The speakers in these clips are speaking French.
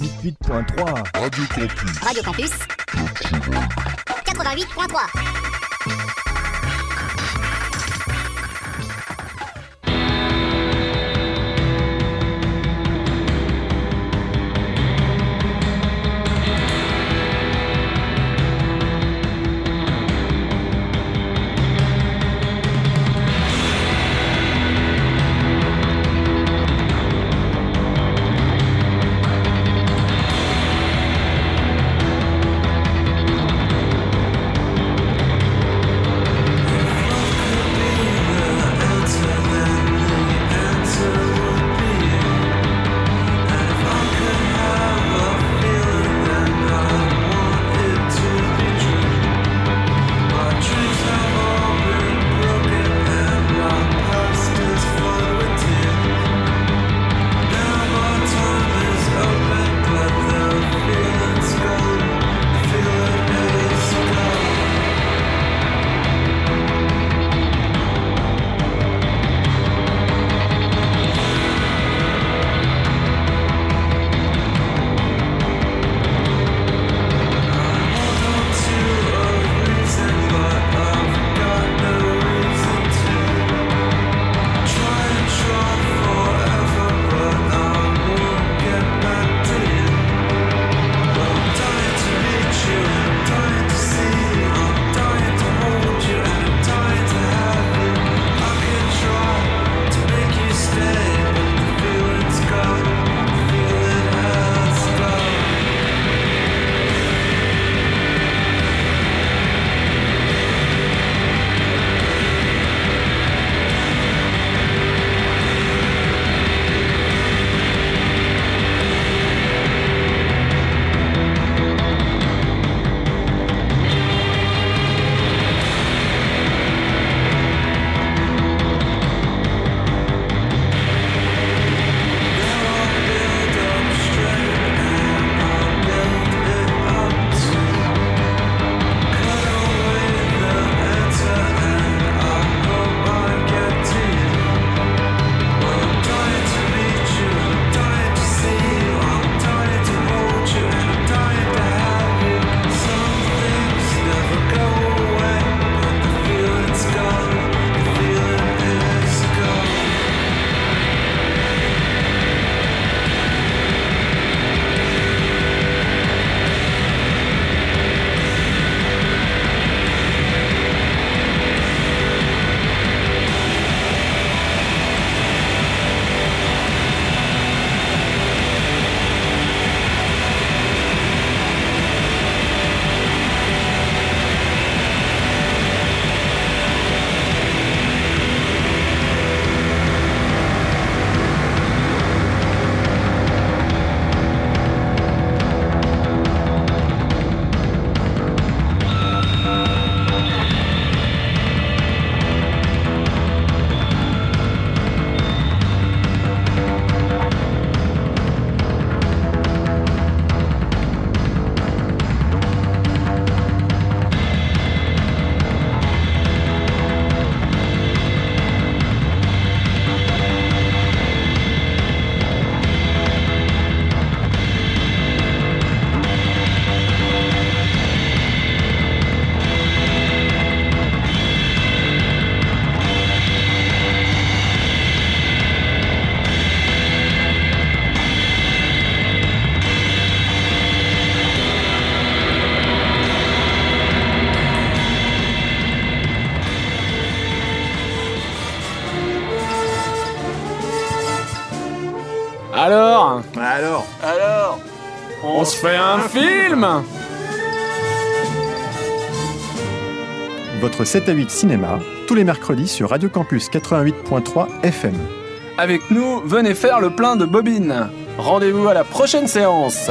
88.3. Radio Campus. Radio Campus. 88.3. Votre 7 à 8 cinéma, tous les mercredis sur Radio Campus 88.3 FM. Avec nous, venez faire le plein de bobines. Rendez-vous à la prochaine séance.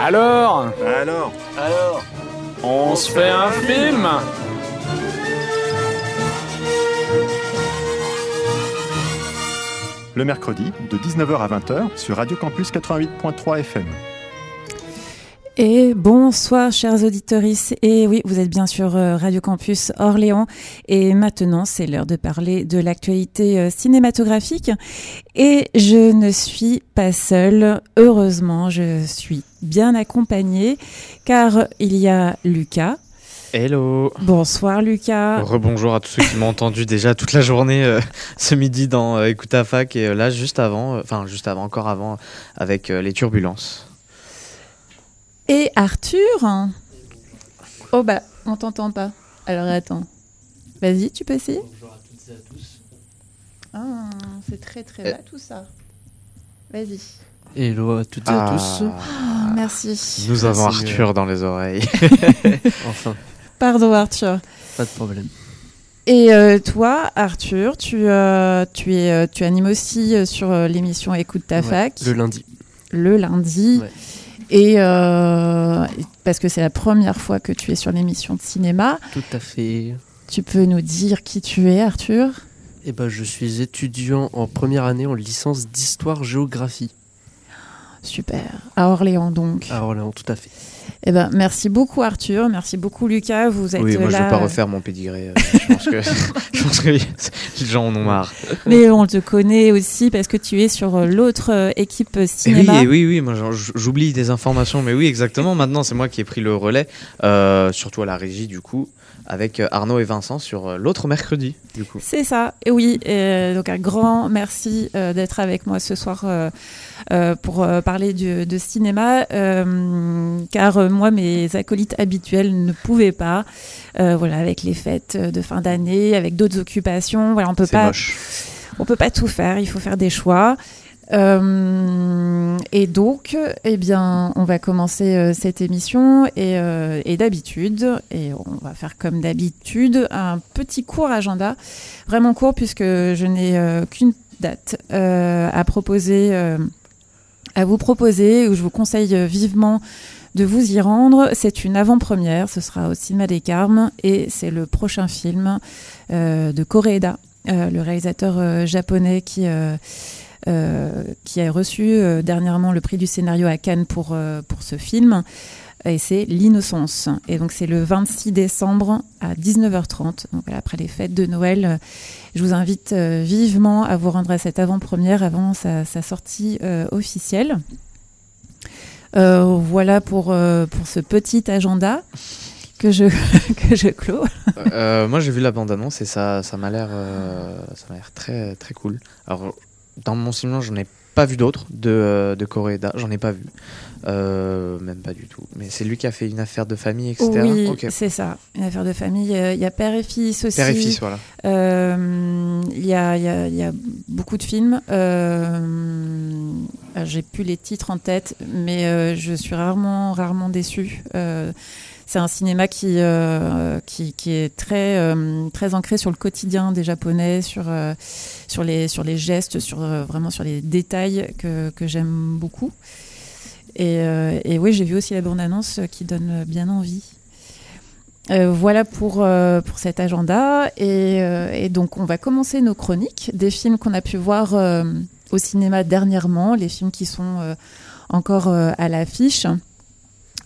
Alors Alors Alors On se fait un film Le mercredi, de 19h à 20h sur Radio Campus 88.3 FM. Et bonsoir chers auditeurs. Et oui, vous êtes bien sur euh, Radio Campus Orléans. Et maintenant, c'est l'heure de parler de l'actualité euh, cinématographique. Et je ne suis pas seule. Heureusement, je suis bien accompagnée car il y a Lucas. Hello. Bonsoir Lucas. Rebonjour à tous ceux qui m'ont entendu déjà toute la journée euh, ce midi dans euh, Écoute à fac et euh, là juste avant, enfin juste avant, encore avant, avec les turbulences. Et Arthur Oh bah, on t'entend pas. Alors attends. Vas-y, tu peux essayer Bonjour à toutes et à tous. Ah, c'est très très bas tout ça. Vas-y. Hello à toutes et à tous. Ah, merci. Nous avons Merci, Arthur dans les oreilles. Enfin, Pardon Arthur. pas de problème. Et euh, toi, Arthur, tu, euh, tu, es, euh, tu animes aussi sur l'émission Écoute ta Ouais, fac Le lundi. le lundi. Ouais. Et euh, parce que c'est la première fois que tu es sur l'émission de cinéma, Tout à fait. tu peux nous dire qui tu es, Arthur? Eh ben, je suis étudiant en première année en licence d'histoire-géographie Super. À Orléans, donc. à Orléans, tout à fait. Eh ben, merci beaucoup, Arthur. Merci beaucoup, Lucas. Vous êtes oui, moi je là. vais pas refaire mon pédigré. euh, je pense que, je pense que les gens en ont marre. Mais on te connaît aussi parce que tu es sur euh, l'autre euh, équipe euh, Et oui, cinéma. et oui, oui, moi j'oublie des informations, mais oui, exactement. Maintenant, c'est moi qui ai pris le relais, euh, surtout à la régie du coup, avec euh, Arnaud et Vincent sur euh, l'autre mercredi du coup. C'est ça, et oui. euh, donc un grand merci euh, d'être avec moi ce soir euh, pour parler du- de cinéma, euh, car moi mes acolytes habituels ne pouvaient pas. Voilà, avec les fêtes de fin d'année, avec d'autres occupations, voilà, on peut pas, moche. on peut pas tout faire. Il faut faire des choix. Euh, et donc, eh bien, on va commencer euh, cette émission et, euh, et d'habitude, et on va faire comme d'habitude un petit court agenda, vraiment court puisque je n'ai qu'une date à proposer, à vous proposer, où je vous conseille vivement de vous y rendre. C'est une avant-première, ce sera au cinéma des Carmes et c'est le prochain film de Koreeda, le réalisateur japonais qui qui a reçu euh, dernièrement le prix du scénario à Cannes pour, euh, pour ce film. Et c'est L'innocence. Et donc c'est le 26 décembre à 19h30, donc après les fêtes de Noël. Euh, Je vous invite euh, vivement à vous rendre à cette avant-première avant sa, sortie euh, officielle. Euh, voilà pour, euh, pour ce petit agenda que je, que je clôt. Euh, moi j'ai vu la bande annonce et ça, ça m'a l'air, euh, l'air très très cool. Alors dans mon cinéma j'en ai pas vu d'autres de euh, de Koreeda, j'en ai pas vu, Euh, même pas du tout. Mais c'est lui qui a fait une affaire de famille etc. Oui, c'est ça, une affaire de famille. Euh, Il y a père et fils aussi. Père et fils voilà. Euh, Il y, a, il y a- il y a beaucoup de films. Euh, euh, J'ai plus les titres en tête, mais je suis rarement, rarement déçue. C'est un cinéma qui, euh, qui, est très, euh, très ancré sur le quotidien des Japonais, sur, euh, sur, les, sur les gestes, sur, vraiment sur les détails que, que j'aime beaucoup. Et, oui, j'ai vu aussi la bande-annonce qui donne bien envie. Voilà pour, pour cet agenda. Et, donc, on va commencer nos chroniques des films qu'on a pu voir au cinéma dernièrement, les films qui sont encore à l'affiche,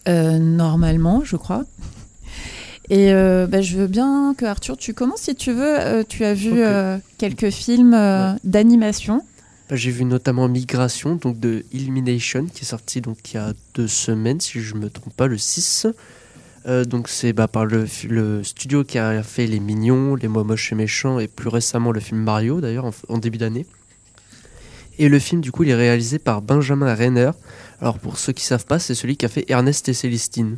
normalement, je crois. Et euh, bah, je veux bien que Arthur, tu commences si tu veux. Euh, tu as vu euh, quelques films euh, d'animation. Bah, J'ai vu notamment Migration, donc de Illumination, qui est sorti donc il y a deux semaines, si je me trompe pas, le 6. Euh, donc c'est bah, par le, studio qui a fait Les Mignons, Les Mois Moches et Méchants, et plus récemment le film Mario, d'ailleurs, en, en début d'année. Et le film, du coup, il est réalisé par Benjamin Renner. Alors pour ceux qui savent pas, c'est celui qui a fait Ernest et Célestine.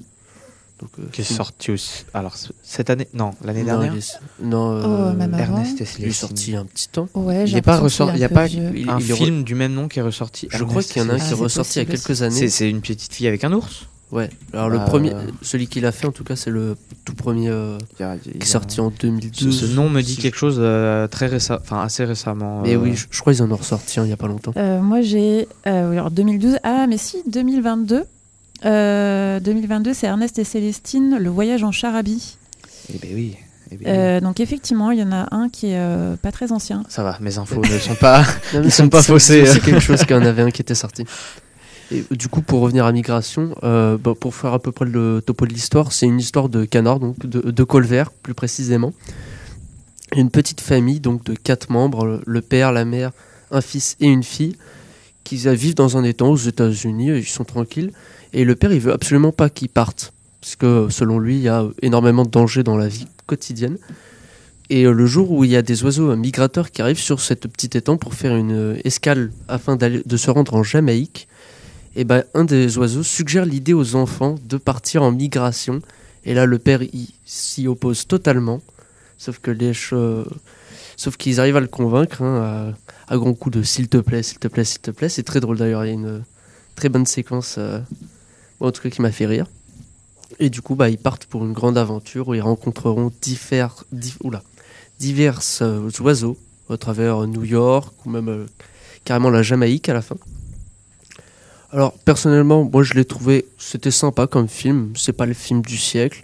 Donc, euh, Qui est film- sorti aussi. Alors cette année, non, l'année Non, dernière. il est- Non, euh, Oh, même avant. Ernest et il est Célestine. sorti il y a un petit temps. Ouais, Il n'est pas ressorti. Il n'y a est pas vieux. Un il est re- film du même nom qui est ressorti. Je crois qu'il y en a un qui Ah, est ressorti il y a possible quelques années. C'est c'est une petite fille avec un ours. Ouais, alors le Euh, premier, celui qu'il a fait en tout cas, c'est le tout premier euh, Il y a- il y qui est sorti en Ce, 2012. ce nom me dit quelque chose euh, très récent, enfin assez récemment. Mais euh, oui, je, je crois qu'ils en ont ressorti il y a pas longtemps. Euh, moi, j'ai. euh, alors 2012. Ah, mais si, 2022. Euh, 2022, c'est Ernest et Célestine, Le voyage en Charabie. Eh ben oui. eh ben. Euh, donc, effectivement, il y en a un qui est euh, pas très ancien. Ça va, mes infos ne sont pas. Non, mais Ils ça sont pas faussés. aussi quelque chose qu'il y en avait un qui était sorti. Et du coup, pour revenir à Migration, euh, bah, pour faire à peu près le topo de l'histoire, c'est une histoire de canard, donc de, de colvert plus précisément. Une petite famille donc de quatre membres, le- père, la mère, un fils et une fille, qui vivent dans un étang aux États-Unis, ils sont tranquilles. Et le père, il veut absolument pas qu'ils partent, parce que selon lui, il y a énormément de dangers dans la vie quotidienne. Et euh, le jour où il y a des oiseaux euh, migrateurs qui arrivent sur cette petite étang pour faire une euh, escale afin de se rendre en Jamaïque, et ben un des oiseaux suggère l'idée aux enfants de partir en migration. Et là, le père s'y oppose totalement. Sauf que les sauf qu'ils arrivent à le convaincre hein, à, grands coups de s'il te plaît, s'il te plaît, s'il te plaît. C'est très drôle d'ailleurs. Il y a une très bonne séquence, euh, en tout cas qui m'a fait rire. Et du coup, bah, ils partent pour une grande aventure où ils rencontreront divers, div- oula, divers euh, oiseaux à travers New York ou même euh, carrément la Jamaïque à la fin. Alors personnellement, moi je l'ai trouvé, c'était sympa comme film. C'est pas le film du siècle,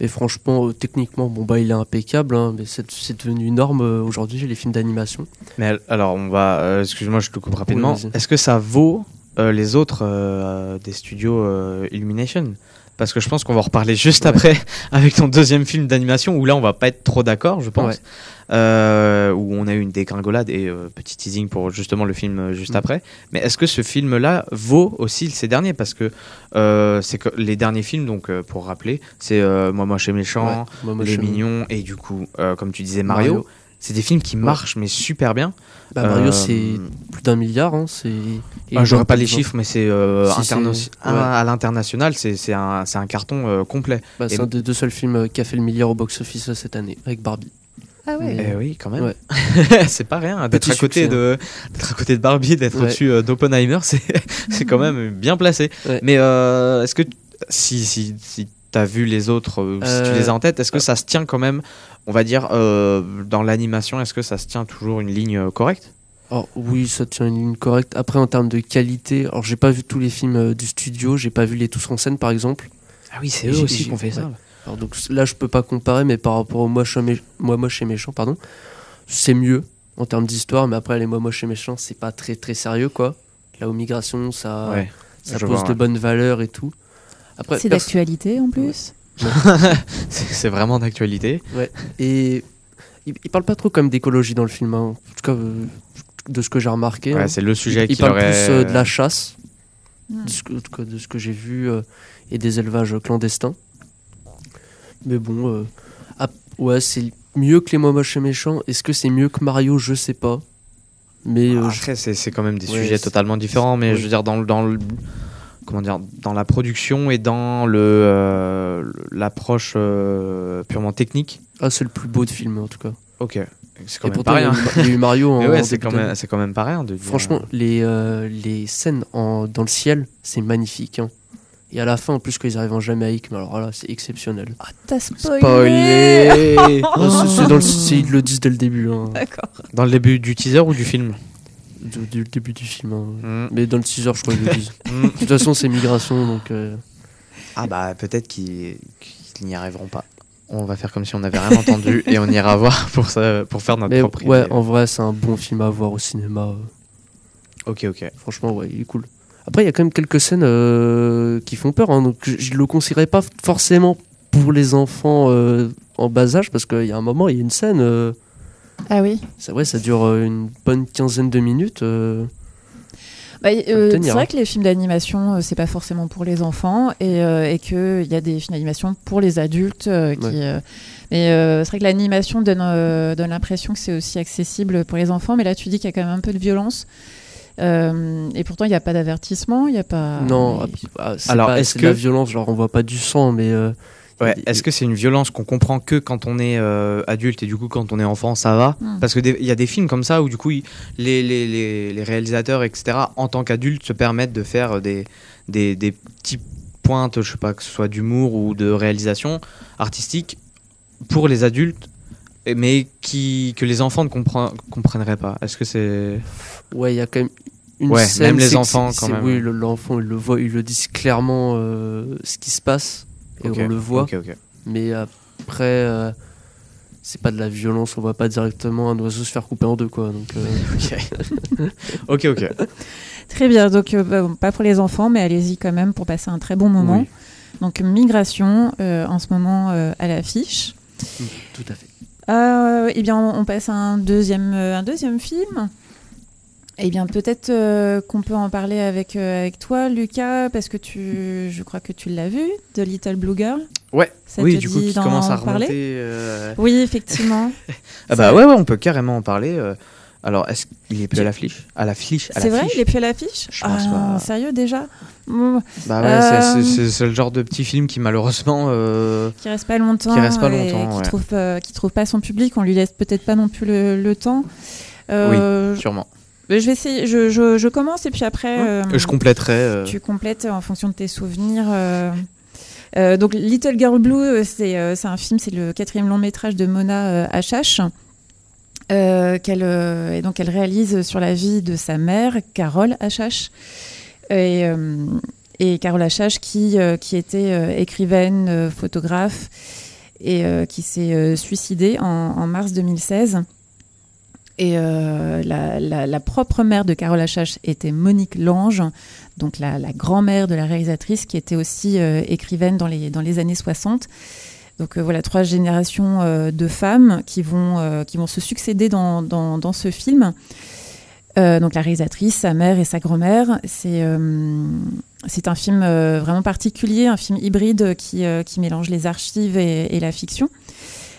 mais franchement, euh, techniquement, bon bah il est impeccable. hein, mais c'est devenu une norme euh, aujourd'hui les films d'animation. Mais al- alors, on va. euh, Excuse-moi, je te coupe rapidement. Est-ce que ça vaut les autres des studios Illumination? Parce que je pense qu'on va en reparler juste Ouais. après avec ton deuxième film d'animation où là on va pas être trop d'accord, je pense. Ouais. Euh, où on a eu une dégringolade et euh, petit teasing pour justement le film euh, juste Mm. après. Mais est-ce que ce film-là vaut aussi ces derniers? Parce que euh, c'est que les derniers films, donc pour rappeler, c'est Moi Moche et Méchant, Ouais, moi, moi, Les Mignons et du coup, comme tu disais, Mario. Mario. C'est des films qui marchent mais super bien. Bah, Mario, Euh, c'est plus d'un milliard. Hein, c'est. ah, J'aurais pas les chiffres, mais c'est euh, Si, interna- c'est- à, ouais. à l'international, c'est c'est un, c'est un carton euh, complet. Bah, c'est Et- un des deux seuls films qui a fait le milliard au box-office cette année, avec Barbie. Ah ouais. Eh oui, quand même. Ouais. c'est pas rien hein, d'être à côté succès, de d'être à côté de Barbie, d'être Ouais. au-dessus euh, d'Oppenheimer, c'est c'est quand même bien placé. Ouais. Mais euh, est-ce que si si si t'as vu les autres, euh, si tu les as en tête, est-ce que ça se tient quand même, on va dire euh, dans l'animation, est-ce que ça se tient toujours une ligne euh, correcte? Alors oui, ça tient une ligne correcte. Après, en termes de qualité, alors j'ai pas vu tous les films euh, du studio, j'ai pas vu les tous en scène par exemple. Ah oui, c'est eux aussi qui ont fait ça. Alors donc là, je peux pas comparer, mais par rapport au moche, et mé- moi moche et méchant, pardon, c'est mieux en termes d'histoire. Mais après, les moi moche et méchant, c'est pas très très sérieux quoi. Là, aux migrations, ça, Ouais. ça pose vois, de ouais. bonnes valeurs et tout. Après, C'est d'actualité en plus? c'est vraiment d'actualité. et il, il parle pas trop comme d'écologie dans le film. hein. En tout cas, euh, de ce que j'ai remarqué. Ouais, hein. c'est le sujet il, parle plus euh, de la chasse, de ce que, de ce j'ai vu, euh, et des élevages clandestins. Mais bon, ah, ouais, c'est mieux que les mois moches et méchants. Est-ce que c'est mieux que Mario? Je sais pas. Mais euh, je- Après, c'est c'est quand même des Ouais, sujets totalement différents, mais je veux dire, dans, le- dans le. Comment dire Dans la production et dans le euh, l'approche euh, purement technique. ah, c'est le plus beau de film en tout cas. Ok. C'est quand Et même pourtant, pas rien. eu- il y a eu Mario en Mais ouais, c'est quand, même- c'est quand même pas rien Franchement, les, euh, les scènes en, dans le ciel, c'est magnifique. hein. Et à la fin, en plus, quand ils arrivent en Jamaïque, mais alors là, c'est exceptionnel. Ah, t'as spoilé. Spoilé Ah, c'est- c'est dans le- c'est- ils le disent dès le début, hein, D'accord. Dans le début du teaser ou du film? Du, du début du film. hein. Mm. Mais dans le teaser, je crois qu'ils le disent. Mm. De toute façon, c'est migration, donc. euh, Ah bah peut-être qu'ils n'y arriveront pas. On va faire comme si on n'avait rien entendu et on ira voir pour, ça, pour faire notre Mais propre ouais, idée. en vrai, c'est un bon film à voir au cinéma. Ok, ok. Franchement, ouais, il est cool. Après, il y a quand même quelques scènes euh, qui font peur, hein, donc je, je le conseillerais pas forcément pour les enfants euh, en bas âge, parce qu'il y a un moment, il y a une scène. Ah oui. c'est vrai, ça dure euh, une bonne quinzaine de minutes. euh, Bah, euh, c'est hein. vrai que les films d'animation, euh, c'est pas forcément pour les enfants et, euh, et qu'il y a des films d'animation pour les adultes. euh, qui, Ouais. euh, mais euh, c'est vrai que l'animation donne, euh, donne l'impression que c'est aussi accessible pour les enfants. Mais là, tu dis qu'il y a quand même un peu de violence. Euh, et pourtant, il n'y a pas d'avertissement, il n'y a pas. non, mais- ah, c'est Alors, pas- est-ce c'est de la que- violence, genre on voit pas du sang, mais. Ouais, il- Est-ce que c'est une violence qu'on comprend que quand on est euh, adulte et du coup quand on est enfant ça va? Hmm. Parce que des- il y a des films comme ça où du coup les, les, les, les réalisateurs etc en tant qu'adultes se permettent de faire des, des, des petits pointes, je sais pas que ce soit d'humour ou de réalisation artistique pour les adultes mais qui que les enfants ne comprennent comprennent pas. Est-ce que c'est Ouais, il y a quand même une Ouais, scène. même les enfants, quand même, Oui, l'enfant, ils le voient, ils le disent clairement euh, ce qui se passe et on le voit. Mais après, euh, c'est pas de la violence, on voit pas directement un oiseau se faire couper en deux, quoi. Donc, euh, Ok, ok. Très bien, donc euh, bah, pas pour les enfants, mais allez-y quand même pour passer un très bon moment. Oui. Donc Migration, euh, en ce moment euh, à l'affiche. tout à fait. Euh, eh bien, on, on passe à un deuxième, un deuxième film. Eh bien, peut-être euh, qu'on peut en parler avec, euh, avec toi, Lucas, parce que tu, je crois que tu l'as vu, The Little Blue Girl. Ouais, Ça oui, te du coup, qui d'en commence à parler remonter. euh, Oui, effectivement. Ah bah ouais, ouais, on peut carrément en parler. euh. Alors, est-ce qu'il est plus à l'affiche? À l'affiche à C'est vrai, il est plus à l'affiche? Je pense Ah, pas. Sérieux déjà? Bah ouais, Euh, c'est- le genre de petit film qui malheureusement. euh, Qui reste pas longtemps. Qui reste pas longtemps, Qui ouais. trouve, euh, qui trouve pas son public. On lui laisse peut-être pas non plus le, le temps. Euh, Sûrement. Je vais essayer. Je, je, je commence et puis après. euh, Je compléterai. euh, Tu complètes en fonction de tes souvenirs. euh. Donc Little Girl Blue, c'est un film, c'est le quatrième long métrage de Mona Achache. qu'elle et donc elle réalise sur la vie de sa mère, Carole Achache. Et, et Carole Achache qui, qui était écrivaine, photographe et qui s'est suicidée en, en mars 2016. Et euh, la, propre mère de Carole Achache était Monique Lange, donc la, grand-mère de la réalisatrice, qui était aussi euh, écrivaine dans les, dans les années 60. Donc euh, voilà, trois générations de femmes qui vont, qui vont se succéder dans, dans, ce film. Donc la réalisatrice, sa mère et sa grand-mère. C'est c'est un film vraiment particulier, un film hybride qui, qui mélange les archives et, et la fiction.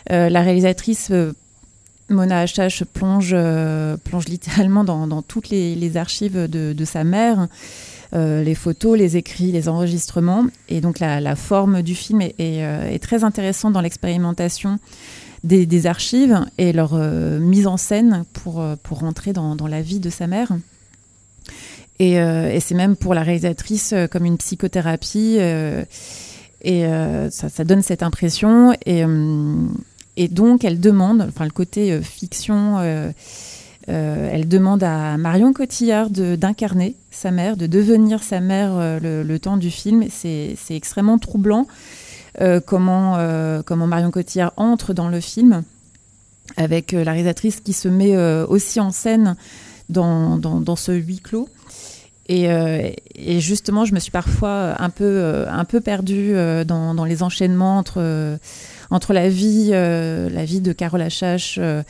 La réalisatrice Mona Achache plonge, euh, plonge littéralement dans, toutes les, archives de, sa mère, euh, les photos, les écrits, les enregistrements. Et donc la, forme du film euh, est très intéressante dans l'expérimentation des, archives et leur mise en scène pour, rentrer dans, la vie de sa mère. Et, c'est même pour la réalisatrice comme une psychothérapie. et ça, ça donne cette impression. Et, et donc, elle demande, enfin, le côté euh, fiction, euh, euh, elle demande à Marion Cotillard d'incarner sa mère, de devenir sa mère le, temps du film. C'est extrêmement troublant comment, Marion Cotillard entre dans le film avec la réalisatrice qui se met aussi en scène dans, ce huis clos. Et, justement, je me suis parfois un peu, perdue dans, les enchaînements entre, entre la, vie, euh, la vie de Carole Achache euh,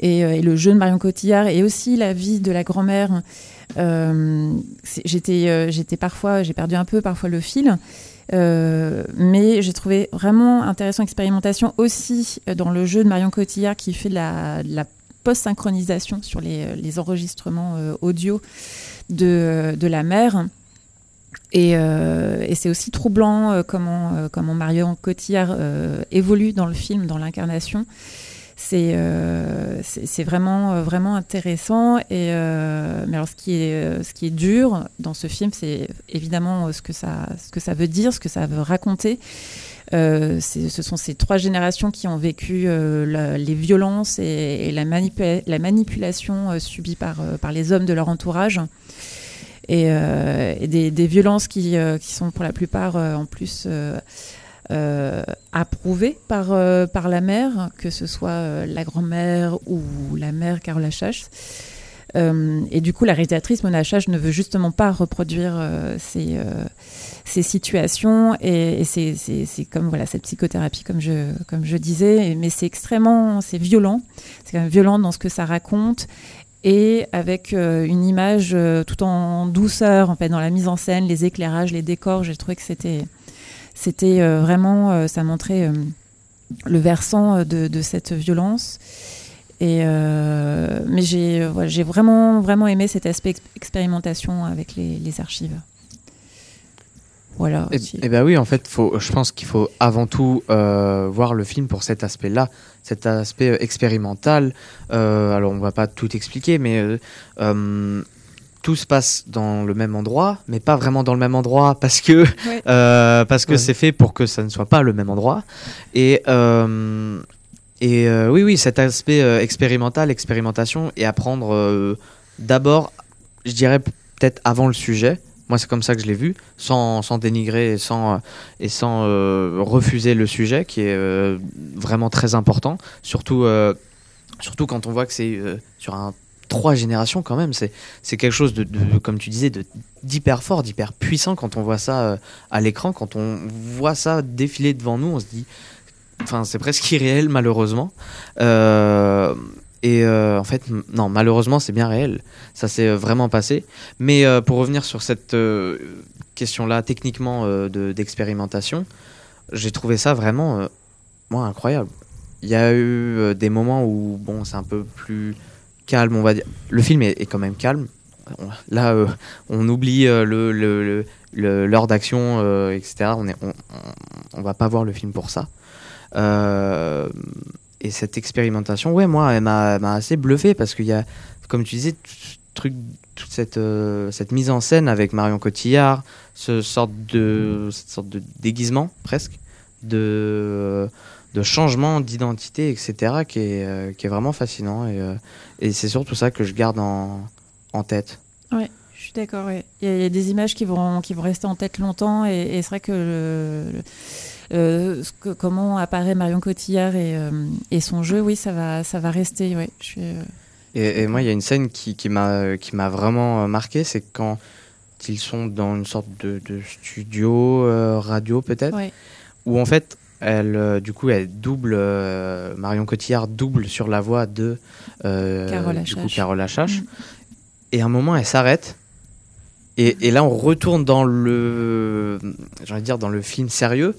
et, euh, et le jeu de Marion Cotillard et aussi la vie de la grand-mère. J'étais, parfois, j'ai perdu un peu parfois le fil. Mais j'ai trouvé vraiment intéressant l'expérimentation aussi dans le jeu de Marion Cotillard qui fait la, post-synchronisation sur les, enregistrements audio de la mère. Et, euh, et c'est aussi troublant euh, comment, euh, comment Marion Cotillard euh, évolue dans le film, dans l'incarnation. C'est c'est vraiment, vraiment intéressant. Et, mais alors, ce qui, est, ce qui est dur dans ce film, c'est évidemment ce que, ça, ce que ça veut dire, ce que ça veut raconter. Ce sont ces trois générations qui ont vécu les violences et, la, manipu- la manipulation subie par, par les hommes de leur entourage. Et, euh, et des, des violences qui, euh, qui sont pour la plupart euh, en plus approuvées par, par la mère, que ce soit la grand-mère ou la mère Carole Achache. Euh, et du coup, la réalisatrice Mona Achache ne veut justement pas reproduire ces, ces situations. Et, et c'est comme voilà, cette psychothérapie, comme je, comme je disais. Mais c'est extrêmement c'est violent. C'est quand même violent dans ce que ça raconte. Et avec euh, une image euh, tout en douceur, en dans la mise en scène, les éclairages, les décors, j'ai trouvé que c'était c'était euh, vraiment, ça montrait le versant de, cette violence. Et mais j'ai j'ai vraiment vraiment aimé cet aspect ex- expérimentation avec les archives. Voilà. Et, Si- ben oui, en fait, faut, je pense qu'il faut avant tout euh, voir le film pour cet aspect-là, cet aspect euh, expérimental. Euh, alors, on va pas tout expliquer, mais euh, tout se passe dans le même endroit, mais pas vraiment dans le même endroit parce que Ouais. parce que Ouais. c'est fait pour que ça ne soit pas le même endroit. Et et oui, oui, cet aspect expérimental, expérimentation, et apprendre d'abord, je dirais peut-être avant le sujet, Moi, c'est comme ça que je l'ai vu, sans, sans dénigrer et sans, et sans euh, refuser le sujet, qui est euh, vraiment très important. Surtout, euh, surtout quand on voit que c'est euh, sur un trois générations quand même. C'est quelque chose de, comme tu disais, d'hyper fort, d'hyper puissant quand on voit ça euh, à l'écran, quand on voit ça défiler devant nous, on se dit, enfin, c'est presque irréel malheureusement. Et euh, en fait, non, malheureusement, c'est bien réel. Ça s'est euh, vraiment passé. Mais euh, pour revenir sur cette question-là, techniquement de- d'expérimentation, j'ai trouvé ça vraiment, moi, incroyable. Il y a eu des moments où, bon, c'est un peu plus calme, on va dire. Le film est, quand même calme. Là, on oublie le, le- le- l'heure d'action, etc. On, est, on, on va pas voir le film pour ça. Euh, et cette expérimentation, ouais, moi, elle m'a, assez bluffé parce qu'il y a, comme tu disais, truc, toute cette, euh, cette mise en scène avec Marion Cotillard, ce sorte de, cette sorte de déguisement presque, de, de changement d'identité, etc., qui est, euh, qui est vraiment fascinant. Et, euh, et c'est surtout ça que je garde en, en tête. Je suis d'accord, ouais. Il y, a- des images qui vont, qui vont rester en tête longtemps et, c'est vrai que ce que- comment apparaît Marion Cotillard et, euh, et son jeu, oui, ça va, ça va rester, ouais. Je suis, euh, Et, et moi, il y a une scène qui, qui m'a vraiment euh, marqué, c'est quand ils sont dans une sorte de, de studio euh, radio peut-être, ouais. où en fait, elle, euh, du coup, elle double euh, Marion Cotillard double sur la voix de euh, Carole du coup, Achache. Carole Achache. Mm. Et à un moment, elle s'arrête. Et, et là, on retourne dans le, dire, dans le film sérieux.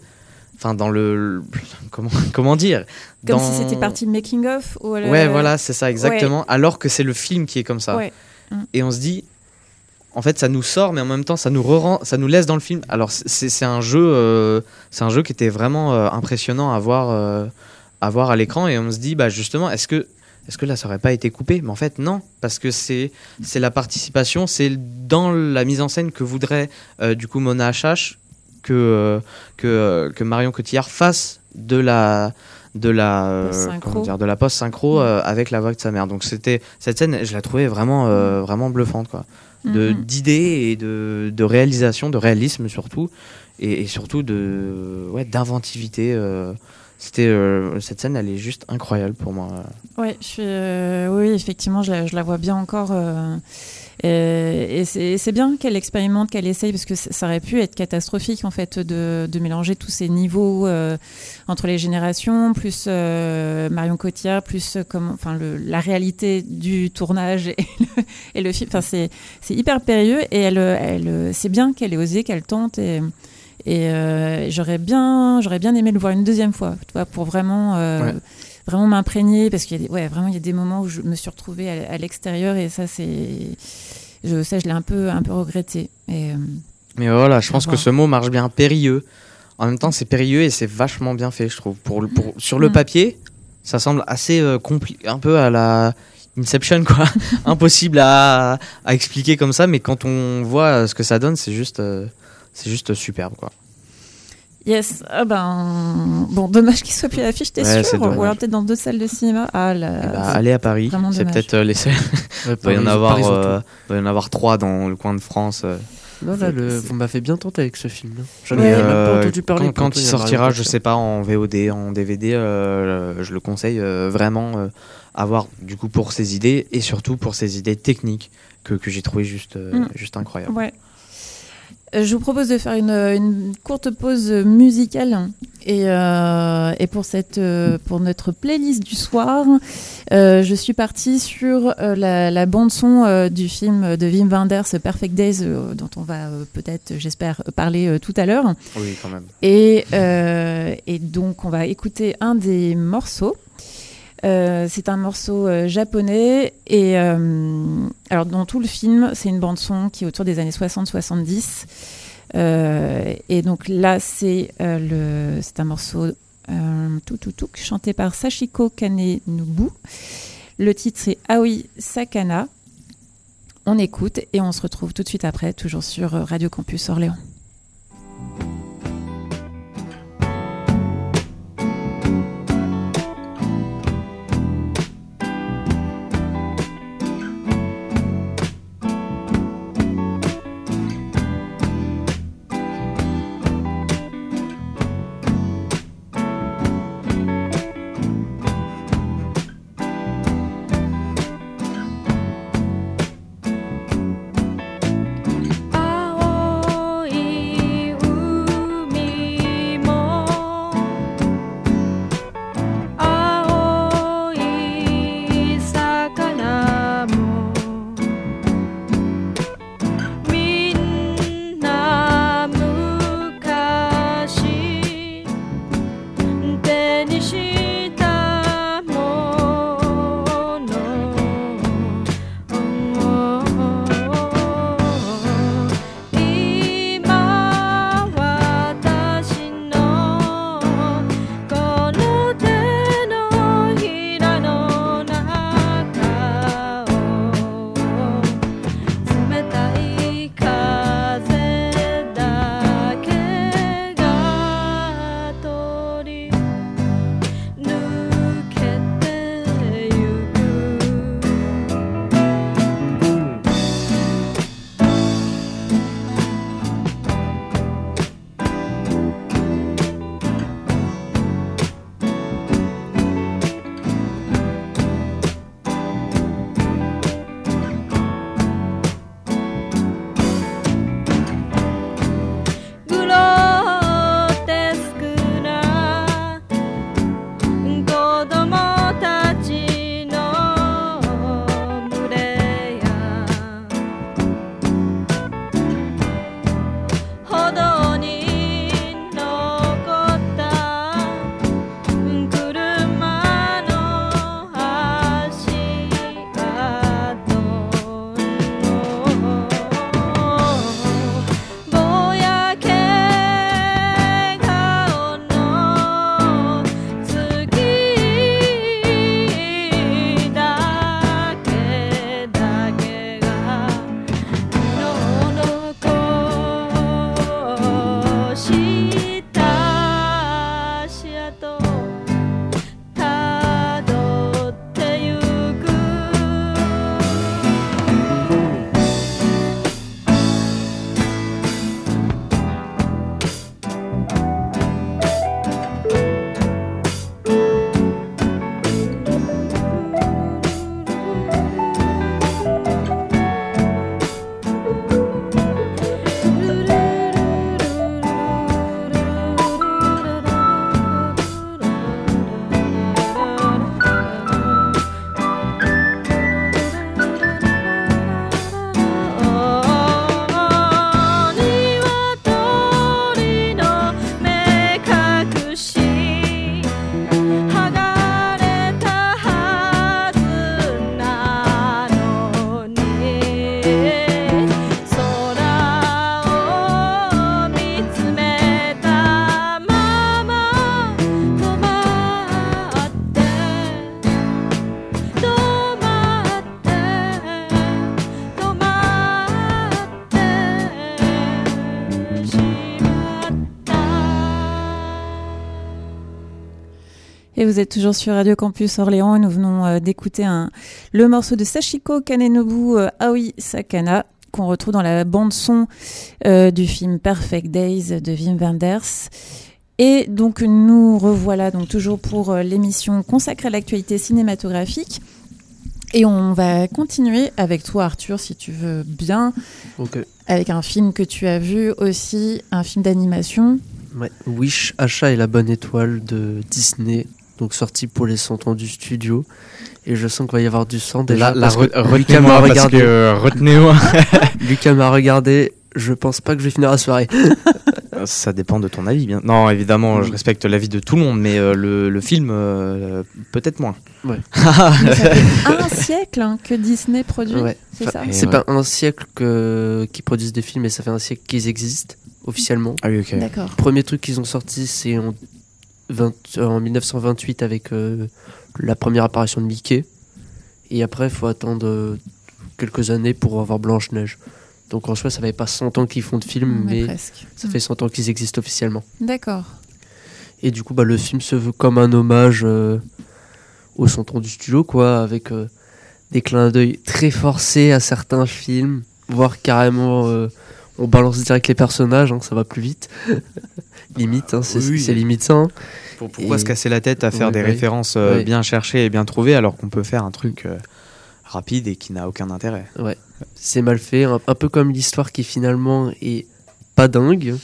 Enfin, dans le, comment, comment dire? Comme Dans- si c'était parti making of ou le- Ouais, voilà, c'est ça, exactement. Alors que c'est le film qui est comme ça. Ouais. Et on se dit, en fait, ça nous sort, mais en même temps, ça nous re ça nous laisse dans le film. Alors, c'est un jeu, euh, c'est un jeu qui était vraiment euh, impressionnant à voir, euh, à voir à l'écran. Et on se dit, bah justement, est-ce que, est-ce que là, ça aurait pas été coupé? Mais en fait, non, parce que c'est, c'est la participation, c'est dans la mise en scène que voudrait euh, du coup Mona Achache que euh, que, euh, que Marion Cotillard fasse de la de la euh, comment dire de la post synchro avec la voix de sa mère. Donc c'était cette scène je la trouvais vraiment euh, vraiment bluffante quoi. De Mhm. d'idées et de, de réalisation de réalisme surtout et, et surtout de ouais d'inventivité c'était cette scène elle est juste incroyable pour moi. Ouais, je suis, oui, effectivement, je la, je la vois bien encore. Euh, et c'est bien qu'elle expérimente, qu'elle essaye, parce que ça aurait pu être catastrophique, en fait, de, mélanger tous ces niveaux euh, entre les générations, plus euh, Marion Cotillard, plus enfin, la réalité du tournage et le, film. Enfin, c'est hyper périlleux et c'est bien qu'elle ait osé, qu'elle tente. Et, j'aurais bien, bien aimé le voir une deuxième fois, pour vraiment. Vraiment m'imprégner, parce qu'il y a des, ouais, vraiment il y a des moments où je me suis retrouvée à, à l'extérieur et ça c'est, je, ça je l'ai un peu, un peu regretté. Et, euh, mais voilà je pense que ce mot marche bien. Périlleux. En même temps c'est périlleux et c'est vachement bien fait je trouve. Pour, le- pour sur le Mm. papier ça semble assez euh, compli- un peu à la Inception quoi. Impossible à, à expliquer comme ça mais quand on voit euh, ce que ça donne c'est juste euh, c'est juste superbe quoi Yes, ah ben bon, dommage qu'il soit plus à l'affiche, t'es Ouais, sûr Ou alors peut-être dans d'autres salles de cinéma. Ah là, Eh bah, c'est- allez à Paris c'est peut-être euh, les Ouais, Il y en avoir, surtout. euh, il doit y en avoir trois dans le coin de France. euh. Non, là, le- c'est- vous m'avez bien tenté avec ce film. J'en ai même pas euh, entendu parler. Quand, quand il sortira, je sais pas, en VOD, en DVD, euh, je le conseille euh, vraiment euh, à voir du coup pour ses idées et surtout pour ses idées techniques que, que j'ai trouvé juste, euh, Mm. juste incroyable. Ouais. Euh, Je vous propose de faire une, une courte pause musicale et, euh, et pour cette euh, pour notre playlist du soir, euh, je suis partie sur la, la bande son euh, du film de Wim Wenders Perfect Days dont on va peut-être j'espère parler tout à l'heure Oui, quand même. et, et donc on va écouter un des morceaux. Euh, c'est un morceau euh, japonais et euh, alors dans tout le film c'est une bande son qui est autour des années 60-70 Euh, et donc là c'est un morceau tout tout tout chanté par Sachiko Kanenubu. Le titre c'est Aoi Sakana. On écoute et on se retrouve tout de suite après toujours sur Radio Campus Orléans.「Et vous êtes toujours sur Radio Campus Orléans et nous venons euh, d'écouter un, le morceau de Sachiko Kanenobu euh, Aoi Sakana qu'on retrouve dans la bande son euh, du film Perfect Days de Wim Wenders. Et donc nous revoilà donc toujours pour l'émission consacrée à l'actualité cinématographique. Et on va continuer avec toi Arthur si tu veux bien, avec un film que tu as vu aussi, un film d'animation. ouais, Wish, Achat et la bonne étoile de Disney, donc sorti pour les 100 ans du studio. Et je sens qu'il va y avoir du sang déjà. Là, là, parce que re- Lucas retenez-moi m'a regardé. euh, retenez-moi. Lucas m'a regardé. Je pense pas que je vais finir la soirée. Ça dépend de ton avis. Bien. Non, évidemment, je respecte l'avis de tout le monde, mais euh, le, le film, euh, peut-être moins. Mais ça fait un siècle hein, que Disney produit, Ouais. c'est C'est ouais. pas un siècle que qu'ils produisent des films, mais ça fait un siècle qu'ils existent officiellement. Ah oui, ok. D'accord. Premier truc qu'ils ont sorti, c'est en, 20 euh, en 1928 avec euh, la première apparition de Mickey. Et après, il faut attendre euh, quelques années pour avoir Blanche-Neige. Donc en soi, ça fait pas 100 ans qu'ils font de films, Mais mais presque. ça fait 100 ans qu'ils existent officiellement. D'accord. Et du coup, bah, le film se veut comme un hommage euh, 100 ans du studio, quoi, avec euh, des clins d'œil très forcés à certains films, voire carrément euh, on balance direct les personnages, hein, ça va plus vite. limite, hein, c'est Oui, limite ça. hein. Pour- pourquoi Et- se casser la tête à faire Ouais, des ouais. références euh, Ouais. bien cherchées et bien trouvées alors qu'on peut faire un truc euh, rapide et qui n'a aucun intérêt? C'est mal fait, un, un peu comme l'histoire qui finalement est pas dingue.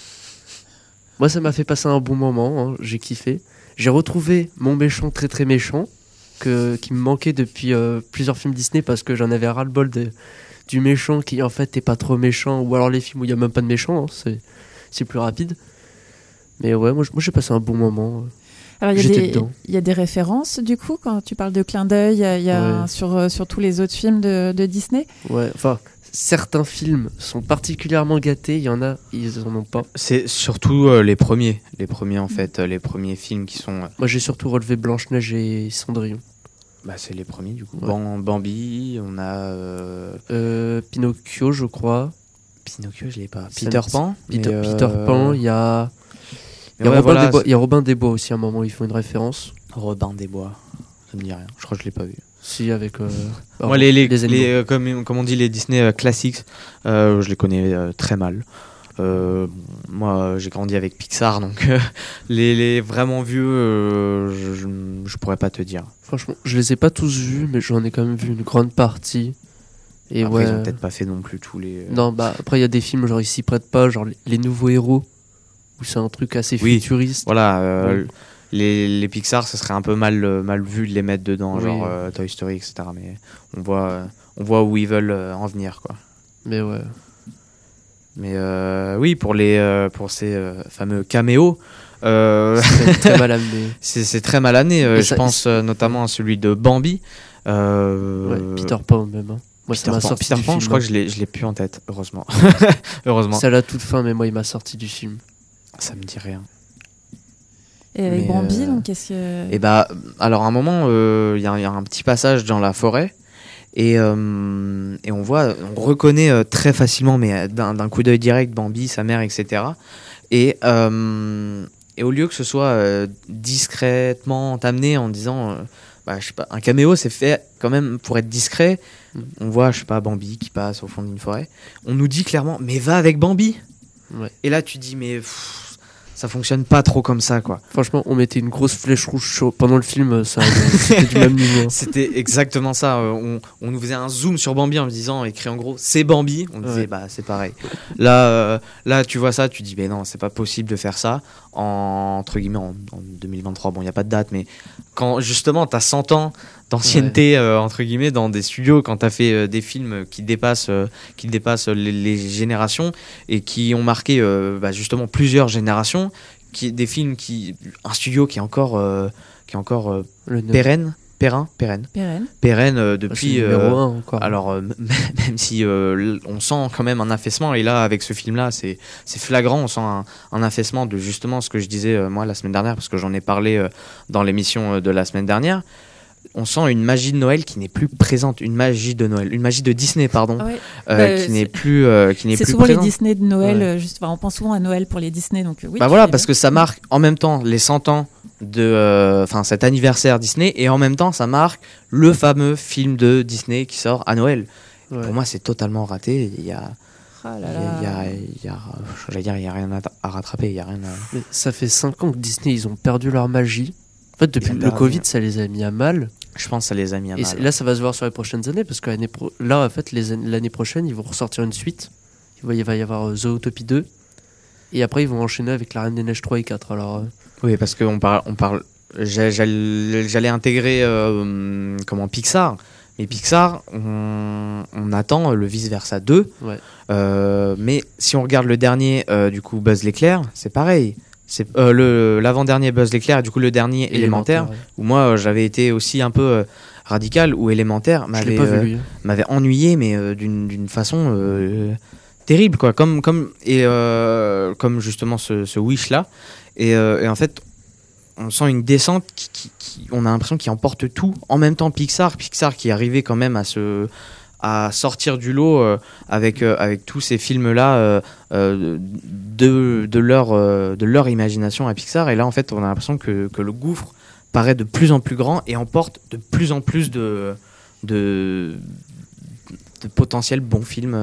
Moi, ça m'a fait passer un bon moment, j'ai kiffé. J'ai retrouvé mon méchant très très méchant, que, qui me manquait depuis euh, plusieurs films Disney parce que j'en avais ras-le-bol de- du méchant qui en fait est pas trop méchant, ou alors les films où il y a même pas de méchant, hein, c'est, c'est plus rapide. Mais ouais, moi, j'ai passé un bon moment. Alors, il y, a des- dedans. il y a des références, du coup, quand tu parles de clin d'œil, il y a, il y a Ouais. sur, euh, sur tous les autres films de, de Disney? Ouais, enfin, certains films sont particulièrement gâtés, il y en a, ils en ont pas. c'est surtout euh, les premiers les premiers en fait euh, les premiers films qui sont euh, Moi j'ai surtout relevé Blanche-Neige et Cendrillon. Bah, c'est les premiers du coup Ouais. Ban- Bambi on a euh, Euh, Pinocchio, je crois. Pinocchio je l'ai pas Peter Pan Peter, euh, Peter Pan, il y a, il y a ouais, Robin voilà, des Bois, il y a Robin des Bois aussi à un moment où ils font une référence. Robin des Bois ça me dit rien je crois que je l'ai pas vu Si, avec. euh, Moi, les, les, les euh, comme, comme on dit, les Disney euh, classiques, euh, je les connais euh, très mal. Euh, moi, j'ai grandi avec Pixar, donc euh, les, les vraiment vieux, euh, je, je, je pourrais pas te dire. Franchement, je les ai pas tous vus, mais j'en ai quand même vu une grande partie. Et Après, ouais. ils ont peut-être pas fait non plus tous les. euh, Non, bah après il y a des films genre ils s'y prêtent pas, genre les, les nouveaux héros, où c'est un truc assez Oui. futuriste. Voilà, euh, Ouais. les, les Pixar, ce serait un peu mal, euh, mal vu de les mettre dedans, Oui. genre euh, Toy Story, etc. Mais on voit, on voit où ils veulent en venir, quoi. Mais ouais. Mais euh, oui, pour les, pour ces fameux caméos. Euh, C'est très mal amené. C'est c'est très mal amené. euh, je ça- pense euh, notamment à celui de Bambi. Euh, Ouais, Peter Pan même. hein. Moi, Peter ça m'a Pan, sorti Peter Pan, film. je crois hein. que je l'ai, je l'ai plus en tête, heureusement. heureusement. C'est à la toute fin, mais moi, il m'a sorti du film. Ça me dit rien. Et avec Mais, Bambi, euh, donc qu'est-ce que. Et bah, alors à un moment, euh, il y, a- il y a un petit passage dans la forêt. Et, euh, et on voit, on reconnaît euh, très facilement, mais euh, d'un d'un coup d'œil direct, Bambi, sa mère, etc. Et, euh, et au lieu que ce soit euh, discrètement amené en disant, euh, bah, je sais pas, un caméo, c'est fait quand même pour être discret. Mm. On voit, je sais pas, Bambi qui passe au fond d'une forêt. On nous dit clairement, mais va avec Bambi. Ouais. Et là, tu dis, mais pff, ça fonctionne pas trop comme ça, quoi. Franchement, on mettait une grosse flèche rouge chaud pendant le film, ça c'était du même niveau. C'était exactement ça. euh, On, on nous faisait un zoom sur Bambi en disant, écrit en gros, c'est Bambi. On disait, Ouais. bah c'est pareil. Là, euh, là, tu vois ça, tu dis, mais non, c'est pas possible de faire ça en, entre guillemets en, en 2023. Bon, il y a pas de date, mais quand justement t'as 100 ans d'ancienneté euh, entre guillemets dans des studios, quand t'as fait euh, des films qui dépassent, euh, qui dépassent les, les générations et qui ont marqué bah, justement plusieurs générations, qui des films qui, un studio qui est encore, qui est encore pérenne, périn, pérenne, Pérenne. pérenne euh, Ah, c'est depuis. numéro euh, 1 encore. alors euh, même si euh, on sent quand même un affaissement et là avec ce film là c'est c'est flagrant on sent un, un affaissement de justement ce que je disais euh, moi la semaine dernière parce que j'en ai parlé euh, dans l'émission euh, de la semaine dernière on sent une magie de Noël qui n'est plus présente, une magie de Noël, une magie de Disney, pardon, Ah ouais. euh, Bah, qui c'est- n'est plus, euh, qui n'est C'est plus souvent les. Disney de Noël. Ouais. euh, juste, enfin, on pense souvent à Noël pour les Disney. Donc, euh, oui, bah voilà, parce bien. que ça marque en même temps les 100 ans de, euh, enfin cet anniversaire Disney, et en même temps ça marque le fameux film de Disney qui sort à Noël. Ouais. Pour moi, c'est totalement raté. Il y a, Ah là y il y là. a- il y a- j'allais dire, il y a rien à, à rattraper. Il y a rien. À... Mais ça fait 5 ans que Disney, ils ont perdu leur magie. En fait, depuis le perdu. Covid, ça les a mis à mal. Je pense que ça les a mis à Et mal. c'est- là, ça va se voir sur les prochaines années parce que l'année pro- là, en fait, l'année prochaine, ils vont ressortir une suite. Il va, il va y avoir euh, Zootopie 2. Et après, ils vont enchaîner avec La Reine des Neiges 3 et 4. Alors, euh, Oui, parce qu'on parle, on parle. J'allais intégrer euh, comment Pixar, mais Pixar, on, on attend le vice versa 2. Ouais. Euh, mais si on regarde le dernier, euh, du coup Buzz l'éclair, c'est pareil. C'est le l'avant-dernier Buzz l'éclair et du coup le dernier élémentaire. ouais. Où moi j'avais été aussi un peu radical ou élémentaire m'avait euh, ennuyé mais euh, d'une d'une façon euh, terrible quoi comme comme et comme justement ce, ce wish là et, euh, et en fait on sent une descente qui, qui- qui- on a l'impression qu'il emporte tout en même temps Pixar Pixar qui est arrivé quand même à se à sortir du lot euh, avec euh, avec tous ces films là de de leur de leur imagination à Pixar et là en fait on a l'impression que, que le gouffre paraît de plus en plus grand et emporte de plus en plus de de, de potentiels bons films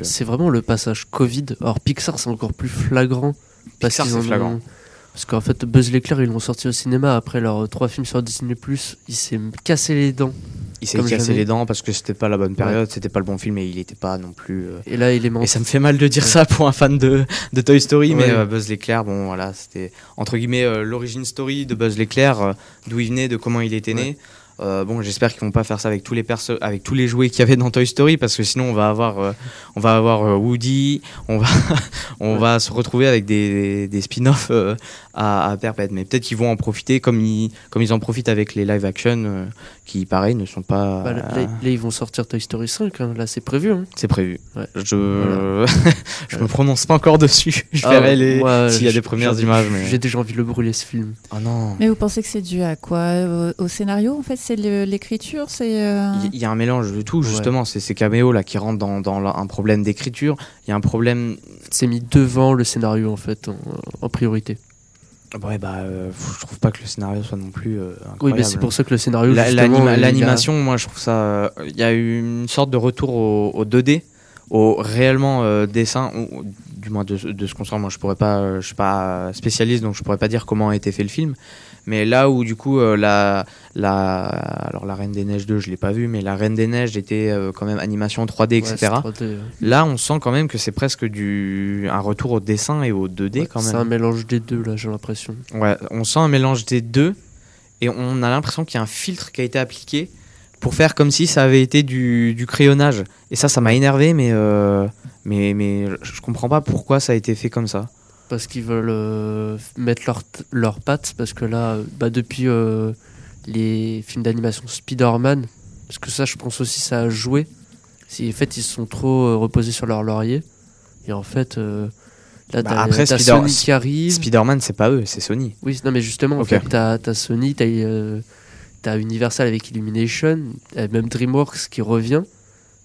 Mais c'est vraiment le passage Covid. Alors, Pixar, c'est encore plus flagrant. Parce Pixar, c'est flagrant. ont- Parce qu'en fait, Buzz l'éclair, ils l'ont sorti au cinéma après leurs trois films sur Disney. Il s'est cassé les dents. il s'est cassé jamais. les dents parce que c'était pas la bonne période c'était pas le bon film et il était pas non plus euh, Et là, il est Et ça me fait mal de dire ça pour un fan de, de Toy Story, mais euh, Buzz l'éclair, bon voilà, c'était entre guillemets euh, l'origine story de Buzz l'éclair, euh, d'où il venait, de comment il était né. Euh, bon, j'espère qu'ils vont pas faire ça avec tous les avec tous les jouets qu'il y avait dans Toy Story, parce que sinon on va avoir, euh, on va avoir euh, Woody, on va, on va se retrouver avec des, des spin-offs à, à perpète. Mais peut-être qu'ils vont en profiter comme ils, comme ils en profitent avec les live action, qui pareil ne sont pas. Bah, là, là, là, ils vont sortir Toy Story 5. hein. Là, c'est prévu. hein. C'est prévu. Ouais. Je, je me prononce pas encore dessus. Je Ah, verrai les, s'il y a des premières images. Mais... J'ai déjà envie de le brûler, ce film. Oh non. Mais vous pensez que c'est dû à quoi au, au scénario En fait, c'est l'écriture C'est. euh, Il y- il y a un mélange de tout, justement. C'est ces caméos là qui rentrent dans, dans la- un problème d'écriture. Il y a un problème. C'est mis devant le scénario, en fait, en, en priorité. Ouais, bah, euh, je trouve pas que le scénario soit non plus euh, Oui, incroyable. mais c'est pour ça que le scénario. La- justement, l'anima- il y a- L'animation, moi, je trouve ça. euh, Il y a eu une sorte de retour au, au 2D, au réellement euh, dessin, ou, du moins de, de ce qu'on sent. Moi, je pourrais pas, euh, je suis pas spécialiste, donc je pourrais pas dire comment a été fait le film. Mais là où du coup euh, la, la, alors la Reine des Neiges 2, je l'ai pas vu, mais la Reine des Neiges était euh, quand même animation 3D, Ouais, etc. c'est 3D, ouais. Là, on sent quand même que c'est presque du un retour au dessin et au 2D Ouais, quand C'est même. un mélange des deux, là, j'ai l'impression. Ouais, on sent un mélange des deux et on a l'impression qu'il y a un filtre qui a été appliqué pour faire comme si ça avait été du, du crayonnage. Et ça, ça m'a énervé, mais, euh, mais, mais je comprends pas pourquoi ça a été fait comme ça. Parce qu'ils veulent euh, mettre leurs leur pattes, parce que là, bah, depuis euh, les films d'animation Spider-Man, parce que ça, je pense aussi, ça a joué. Si, en fait, ils se sont trop euh, reposés sur leur laurier. Et en fait, là, Bah, après, Spider- Sony qui arrive. Spider-Man, c'est pas eux, c'est Sony. Oui, non, mais justement, en Ok. fait, t'as t'as Sony, t'as t'as Universal avec Illumination, même DreamWorks qui revient.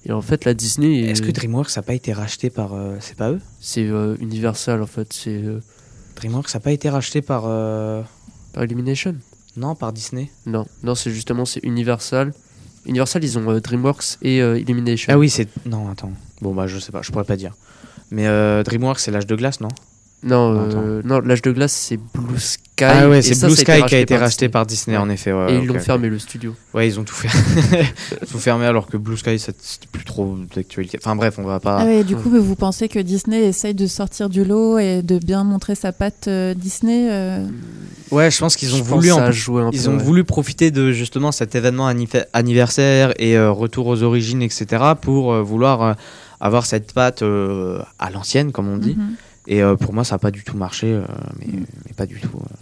Et en fait, la Disney, Est-ce que DreamWorks a pas été racheté par. euh, c'est pas eux? C'est euh, Universal, en fait, c'est euh, DreamWorks a pas été racheté par. par Illumination? Non, par Disney. Non, non, c'est justement c'est Universal. Universal, ils ont DreamWorks et Illumination. Ah oui, c'est. Non, attends. Bon, bah, je sais pas, je pourrais pas dire. Mais DreamWorks, c'est l'âge de glace, non? Non, Non, euh, non, l'âge de glace, c'est Blue Sky. Ah ouais, c'est Blue ça Sky qui a été racheté Disney. par Disney, Ouais. en effet. ouais, Et ouais, ils l'ont fermé le studio. Ouais, ils ont tout fermé. tout fermé alors que Blue Sky, c'était plus trop d'actualité. Enfin bref, on va pas. Ah ouais, du coup, vous pensez que Disney essaye de sortir du lot et de bien montrer sa patte euh, Disney euh, Ouais, je pense qu'ils ont Je voulu. en- un Ils peu, ont ouais. voulu profiter de justement cet événement anniversaire et euh, retour aux origines, etc., pour euh, vouloir euh, avoir cette patte euh, à l'ancienne, comme on dit. mhm. Et euh, pour moi, ça n'a pas du tout marché, euh, mais, mais pas du tout. euh.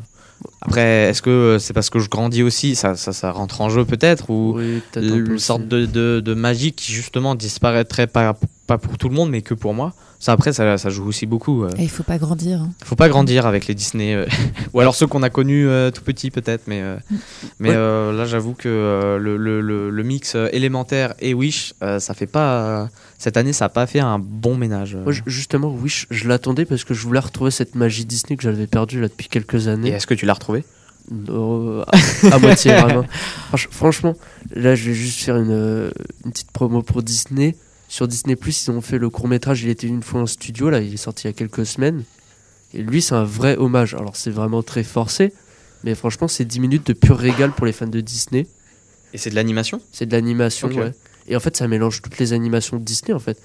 Après, est-ce que c'est parce que je grandis aussi ça, ça, ça rentre en jeu peut-être Ou Oui, peut-être un peu une sorte de, de, de magie qui justement disparaîtrait par, pas pour tout le monde, mais que pour moi. Ça, après, ça, ça joue aussi beaucoup. Et il faut pas grandir. hein. Faut pas grandir avec les Disney, euh, ou alors ceux qu'on a connus euh, tout petits peut-être, mais euh, mais Ouais. euh, là j'avoue que euh, le, le, le, le mix élémentaire et Wish, euh, ça fait pas euh, cette année ça a pas fait un bon ménage. euh. Moi, justement, Wish, je l'attendais parce que je voulais retrouver cette magie Disney que j'avais perdue là depuis quelques Et années. est-ce que tu l'as retrouvé Euh, à, à moitié vraiment. Franch- Franchement, là je vais juste faire une, euh, une petite promo pour Disney. Sur Disney Plus, ils ont fait le court métrage Il était une fois en studio, là, il est sorti il y a quelques semaines. Et lui, c'est un vrai hommage. Alors, c'est vraiment très forcé, mais franchement, c'est 10 minutes de pur régal pour les fans de Disney. Et c'est de l'animation? C'est de l'animation, ouais. Et en fait, ça mélange toutes les animations de Disney, en fait.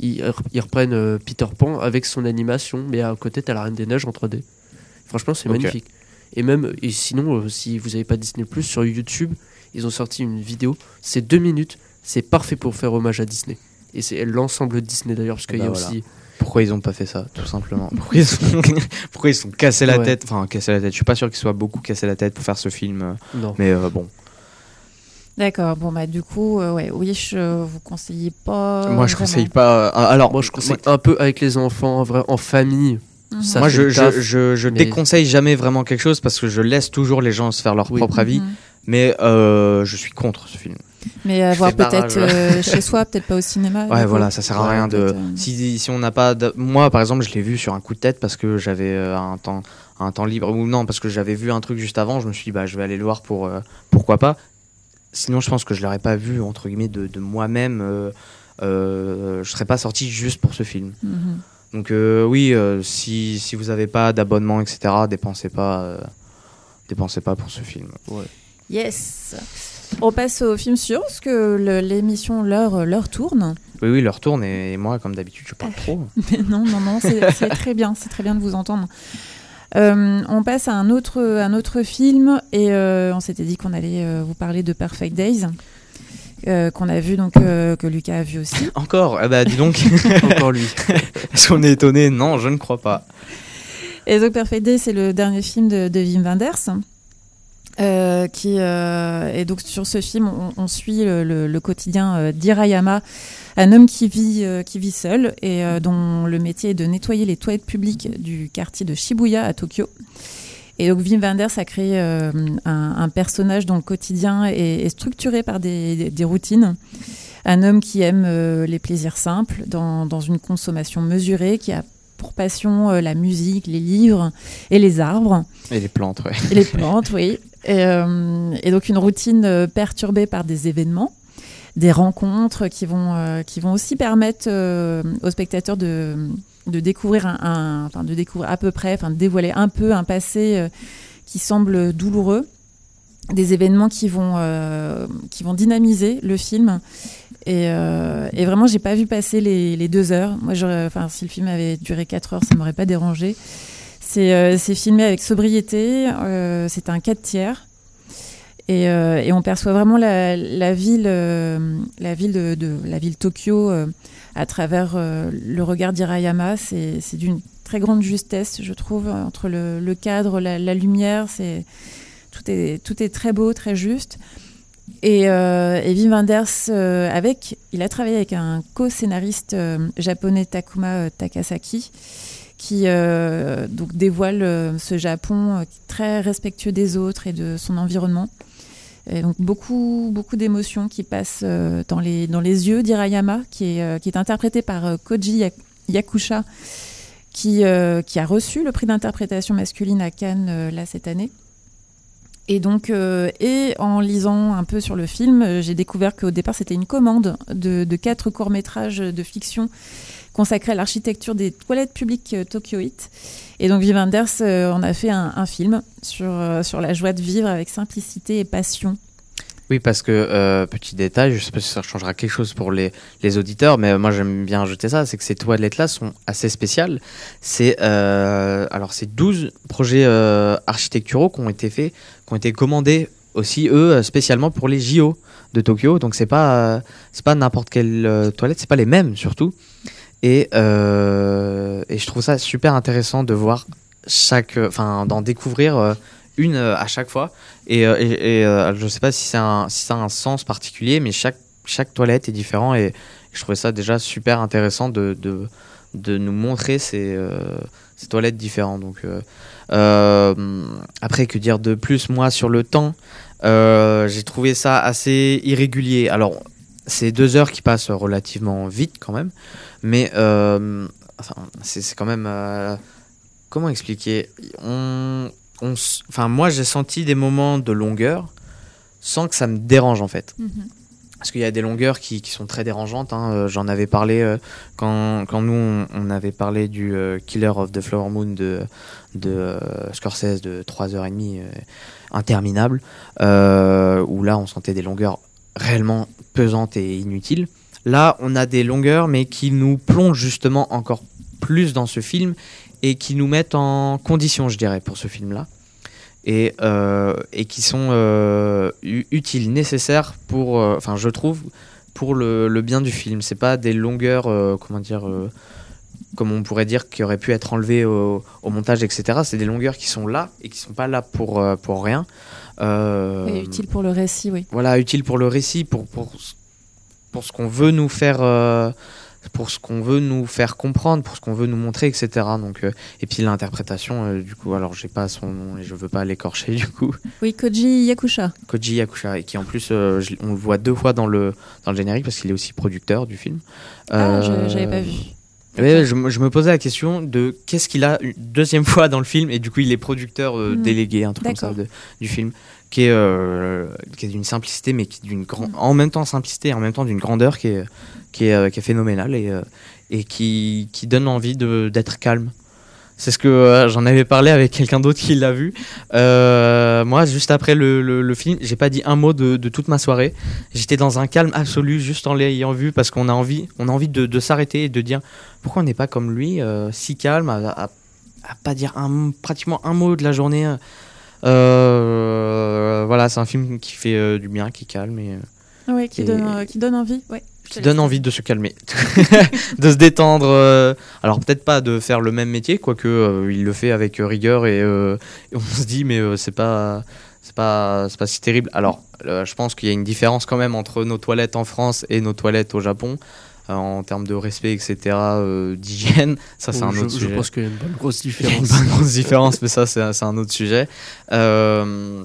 Ils, ils reprennent euh, Peter Pan avec son animation, mais à côté, t'as la Reine des Neiges en 3D. Franchement, c'est magnifique. Et même, et sinon, euh, si vous n'avez pas Disney Plus sur YouTube, ils ont sorti une vidéo. C'est deux minutes. C'est parfait pour faire hommage à Disney. Et c'est l'ensemble Disney d'ailleurs, parce qu'il Bah y a voilà. aussi. Pourquoi ils ont pas fait ça, tout simplement? Pourquoi ils sont, pourquoi ils sont cassés la Ouais. tête? Enfin, cassés la tête. Je suis pas sûr qu'ils soient beaucoup cassés la tête pour faire ce film, euh, Non. mais euh, bon. D'accord. Bon bah du coup, euh, ouais, Wish, euh, vous conseillez pas. Moi, je vraiment. conseille pas. euh, alors, Moi, je conseille un peu avec les enfants, en vrai, en famille. Mhm. Ça moi, fait je, le je, taf, je, je mais- déconseille jamais vraiment quelque chose parce que je laisse toujours les gens se faire leur Oui. propre avis. Mhm. Mais euh, je suis contre ce film. Mais à Je voir fais barrage. peut-être euh, chez soi, peut-être pas au cinéma. Ouais, du coup. voilà, ça sert à Ouais, rien de. peut-être, euh, Si, si on n'a pas. de- Moi, par exemple, je l'ai vu sur un coup de tête parce que j'avais euh, un temps, un temps libre ou non, parce que j'avais vu un truc juste avant. Je me suis dit, bah, je vais aller le voir pour euh, pourquoi pas. Sinon, je pense que je l'aurais pas vu entre guillemets de, de moi-même. Euh, euh, je serais pas sorti juste pour ce film. mhm. Donc euh, oui, euh, si, si vous avez pas d'abonnement, etc., dépensez pas, euh, dépensez pas pour ce film. Yes. On passe au film sur parce que l'émission l'heure leur tourne. Oui, oui, leur tourne et, moi, comme d'habitude, je parle trop. Mais non, non, non, c'est c'est très bien, c'est très bien de vous entendre. Euh, on passe à un autre, un autre film et euh, on s'était dit qu'on allait euh, vous parler de Perfect Days, euh, qu'on a vu donc euh, que Lucas a vu aussi. Encore Eh bah, dis donc, Encore lui. est-ce qu'on est étonné Non, je ne crois pas. Et donc Perfect Days, c'est le dernier film de, de Wim Wenders. Euh, qui euh, et donc sur ce film on, on suit le, le- le quotidien euh, d'Hirayama un homme qui vit qui vit seul et dont le métier est de nettoyer les toilettes publiques du quartier de Shibuya à Tokyo et donc Wim Wenders a créé un, un personnage dont le quotidien est, est structuré par des, des- des routines un homme qui aime les plaisirs simples dans, dans une consommation mesurée qui a pour passion euh, la musique les livres et les arbres Et les plantes, ouais. et les plantes, oui. Et, euh, et donc une routine euh, perturbée par des événements, des rencontres qui vont, euh, qui vont aussi permettre euh, aux spectateurs de, de découvrir un, un- enfin de découvrir à peu près, enfin de dévoiler un peu un passé euh, qui semble douloureux, des événements qui vont, euh, qui vont dynamiser le film. Et, et vraiment, j'ai pas vu passer les, les deux heures. Moi, enfin, si le film avait duré quatre heures, ça m'aurait pas dérangé. C'est euh, c'est filmé avec sobriété, euh, c'est un 4 tiers. Et, euh, et on perçoit vraiment la, ville, la ville de, la ville Tokyo à travers le regard d'Hirayama. C'est d'une très grande justesse, je trouve, entre le, cadre, la, lumière. Tout est très beau, très juste. Et, euh, et Wim Wenders, avec, il a travaillé avec un co-scénariste japonais Takuma Takasaki, qui euh, donc dévoile euh, ce Japon euh, très respectueux des autres et de son environnement. Donc beaucoup, beaucoup d'émotions qui passent dans, les, dans les yeux d'Hirayama, qui est, qui est interprété par Koji Ya- Yakusha, qui, qui a reçu le prix d'interprétation masculine à Cannes là cette année. Et donc, et en lisant un peu sur le film, j'ai découvert qu'au départ c'était une commande de, de quatre courts métrages de fiction consacrés à l'architecture des toilettes publiques euh, tokyoïtes. Et donc, Wim Wenders euh, en a fait un, film sur, euh, sur la joie de vivre avec simplicité et passion. Oui, parce que, petit détail, je sais pas si ça changera quelque chose pour les, les auditeurs, mais moi j'aime bien ajouter ça, c'est que ces toilettes-là sont assez spéciales. C'est alors c'est 12 projets architecturaux qui ont été faits, qui ont été commandés aussi eux spécialement pour les JO de Tokyo. Donc c'est pas c'est pas n'importe quelle toilette, c'est pas les mêmes surtout. Et euh, et je trouve ça super intéressant de voir chaque, enfin d'en découvrir euh, une euh, à chaque fois. Et, et, et, je sais pas si c'est un, si ça a un sens particulier, mais chaque chaque toilette est différent et je trouvais ça déjà super intéressant de, de, de nous montrer ces, ces toilettes différentes. Donc, après, que dire de plus Moi, sur le temps, j'ai trouvé ça assez irrégulier. Alors, c'est deux heures qui passent relativement vite quand même, mais euh, enfin, c'est quand même. euh, comment expliquer? On, on Enfin, moi, j'ai senti des moments de longueur sans que ça me dérange en fait. Mhm. Parce qu'il y a des longueurs qui, qui sont très dérangeantes. hein. Euh, J'en avais parlé euh, quand, quand nous, on, on avait parlé du euh, Killer of the Flower Moon de, de euh, Scorsese de 3h30 euh, interminable, où là, on sentait des longueurs réellement pesantes et inutiles. Là, on a des longueurs, mais qui nous plongent justement encore plus dans ce film et qui nous mettent en condition, je dirais, pour ce film-là. Et, euh, et qui sont euh, utiles, nécessaires pour, euh, enfin, je trouve, pour le, le bien du film. C'est pas des longueurs, comment dire, comme on pourrait dire, qui auraient pu être enlevées au, au montage, etc. C'est des longueurs qui sont là et qui sont pas là pour, pour rien. Et utile pour le récit, oui. voilà, utile pour le récit, pour, pour, pour ce qu'on veut nous faire, euh, pour ce qu'on veut nous faire comprendre, pour ce qu'on veut nous montrer, etc. Donc, euh, et puis l'interprétation, euh, du coup, alors j'ai pas son nom et je veux pas l'écorcher, du coup, Oui, Koji Yakusha. Koji Yakusha, et qui en plus, euh, je- on le voit deux fois dans le, dans le générique parce qu'il est aussi producteur du film. Ah, je- j'avais pas vu. Ouais, je, me- je me posais la question de qu'est-ce qu'il a une deuxième fois dans le film et du coup il est producteur euh, Mhm. délégué un truc comme ça de- du film qui est euh, qui est d'une simplicité mais qui d'une en même temps simplicité et en même temps d'une grandeur qui est qui est, euh, qui est phénoménale et euh, et qui qui donne envie d'être calme. C'est ce que j'en avais parlé avec quelqu'un d'autre qui l'a vu. Moi, juste après le, le, le film, j'ai pas dit un mot de, de toute ma soirée. J'étais dans un calme absolu juste en l'ayant vu parce qu'on a envie, on a envie de, de s'arrêter et de dire pourquoi on n'est pas comme lui, si calme, à, à- pas dire pratiquement un mot de la journée. Euh, voilà, c'est un film qui fait euh, du bien, qui calme et Ah ouais, qui, Et- donne, euh, qui donne envie. Ouais. qui donne envie de se calmer, de se détendre. euh, alors peut-être pas de faire le même métier, quoique euh, il le fait avec rigueur et, euh, et on se dit mais c'est pas c'est pas c'est pas si terrible. Alors je pense qu'il y a une différence quand même entre nos toilettes en France et nos toilettes au Japon. Euh, en termes de respect, etc., euh, d'hygiène, ça c'est un je, autre je sujet. pense qu'il y a une bonne grosse Il y a une différence. bonne grosse différence, mais ça, c'est un, autre sujet. Euh,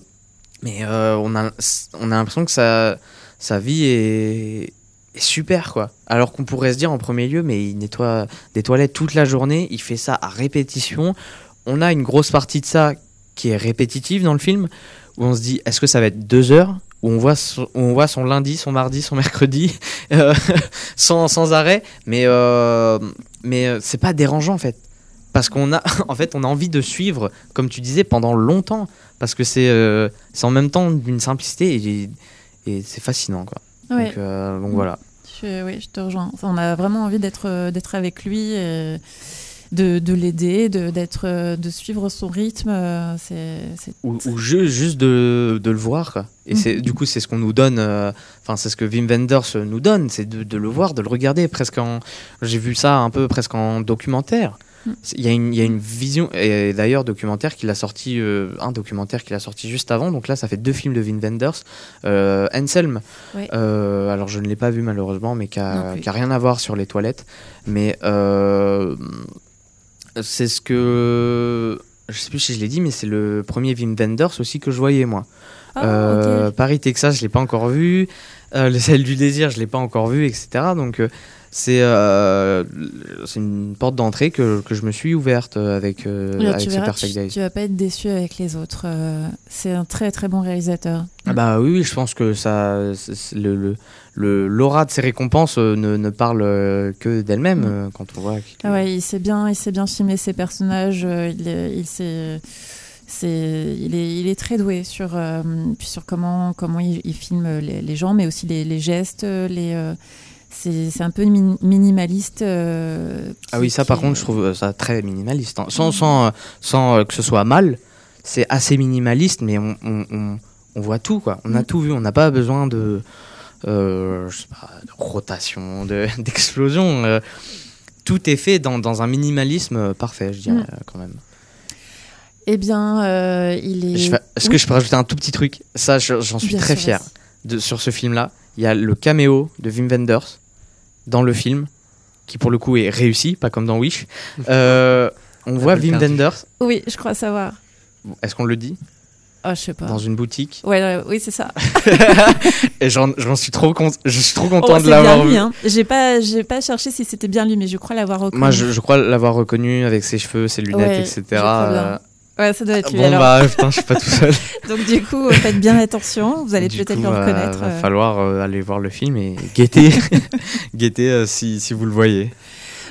mais on a, on a l'impression que sa, sa vie est, est super, quoi. Alors qu'on pourrait se dire en premier lieu, mais il nettoie des toilettes toute la journée, il fait ça à répétition. On a une grosse partie de ça qui est répétitive dans le film, où on se dit, est-ce que ça va être deux heures où on voit son, où on voit son lundi, son mardi, son mercredi, euh, sans, sans arrêt, mais, euh, mais euh, c'est pas dérangeant en fait. Parce qu'on a en fait on a envie de suivre comme tu disais pendant longtemps. Parce que c'est euh, en même temps d'une simplicité et, et c'est fascinant quoi. Ouais. donc, donc voilà. Je, oui, je te rejoins. Enfin, on a vraiment envie d'être d'être avec lui, et de, de l'aider, de d'être euh, de suivre son rythme. euh, C'est c'est- ou, ou ju- juste de, de le voir quoi. et c'est du coup c'est ce qu'on nous donne euh, enfin c'est ce que Wim Wenders nous donne c'est de, de le voir de le regarder presque en j'ai vu ça un peu presque en documentaire Mhm. il y, a une, il y a une vision et d'ailleurs documentaire qu'il a sorti euh, un documentaire qu'il a sorti juste avant donc là ça fait deux films de Wim Wenders euh, Anselm. Euh, alors je ne l'ai pas vu malheureusement mais qui Non a, plus. qui a rien à voir sur les toilettes mais c'est ce que je sais plus si je l'ai dit mais c'est le premier Wim Wenders aussi que je voyais moi Ah, euh. Paris, Texas, je l'ai pas encore vu. Euh, le sel du désir, je l'ai pas encore vu, etc. Donc euh, c'est euh, c'est une porte d'entrée que, que je me suis ouverte euh, avec, euh, Là, avec tu verras, Perfect tu, Days. tu vas pas être déçu avec les autres. euh, c'est un très très bon réalisateur. Ah bah oui, oui, je pense que ça, le, l'aura de ses récompenses euh, ne, ne parle que d'elle-même quand on voit. qu'il- Ah ouais, il sait bien, il sait bien filmer ses personnages. il, est- il sait, c'est, il est, il est très doué sur, euh, sur comment, comment il, il filme les, les gens, mais aussi les, les gestes, les. euh, c'est, un peu min- minimaliste. euh, Ah oui, ça par est- contre, je trouve euh, ça très minimaliste. hein. Sans, sans, sans euh, que ce soit mal, c'est assez minimaliste, mais on, on, on, on voit tout, quoi. On a Mm. tout vu, on n'a pas besoin de, euh, je sais pas, de rotation, de- d'explosion. tout est fait dans, dans un minimalisme parfait, je dirais, Mm. quand même. Eh bien, euh, il est. Est-ce que je peux rajouter un tout petit truc? Ça, je- j'en suis Bien très sûr, fier de, sur ce film-là. Il y a le caméo de Wim Wenders dans le film, qui pour le coup est réussi, pas comme dans Wish. Euh, on voit Wim perdu. Wenders, Oui, je crois savoir. est-ce qu'on le dit? Oh, je sais pas. Dans une boutique. Ouais, ouais, oui, c'est ça. Et j'en suis trop content, je suis trop Oh, content c'est de l'avoir bien vu. lui. Hein. J'ai pas, j'ai pas cherché si c'était bien lui, mais je crois l'avoir reconnu. Moi, je, je crois l'avoir reconnu avec ses cheveux, ses lunettes, Ouais, etc. je crois bien. Euh, Ouais, ça doit être lui bon, alors. bah, putain, je suis pas tout seul. Donc du coup, faites bien attention. Vous allez peut-être le euh, reconnaître. va euh. falloir euh, aller voir le film et guetter, guetter euh, si, si vous le voyez.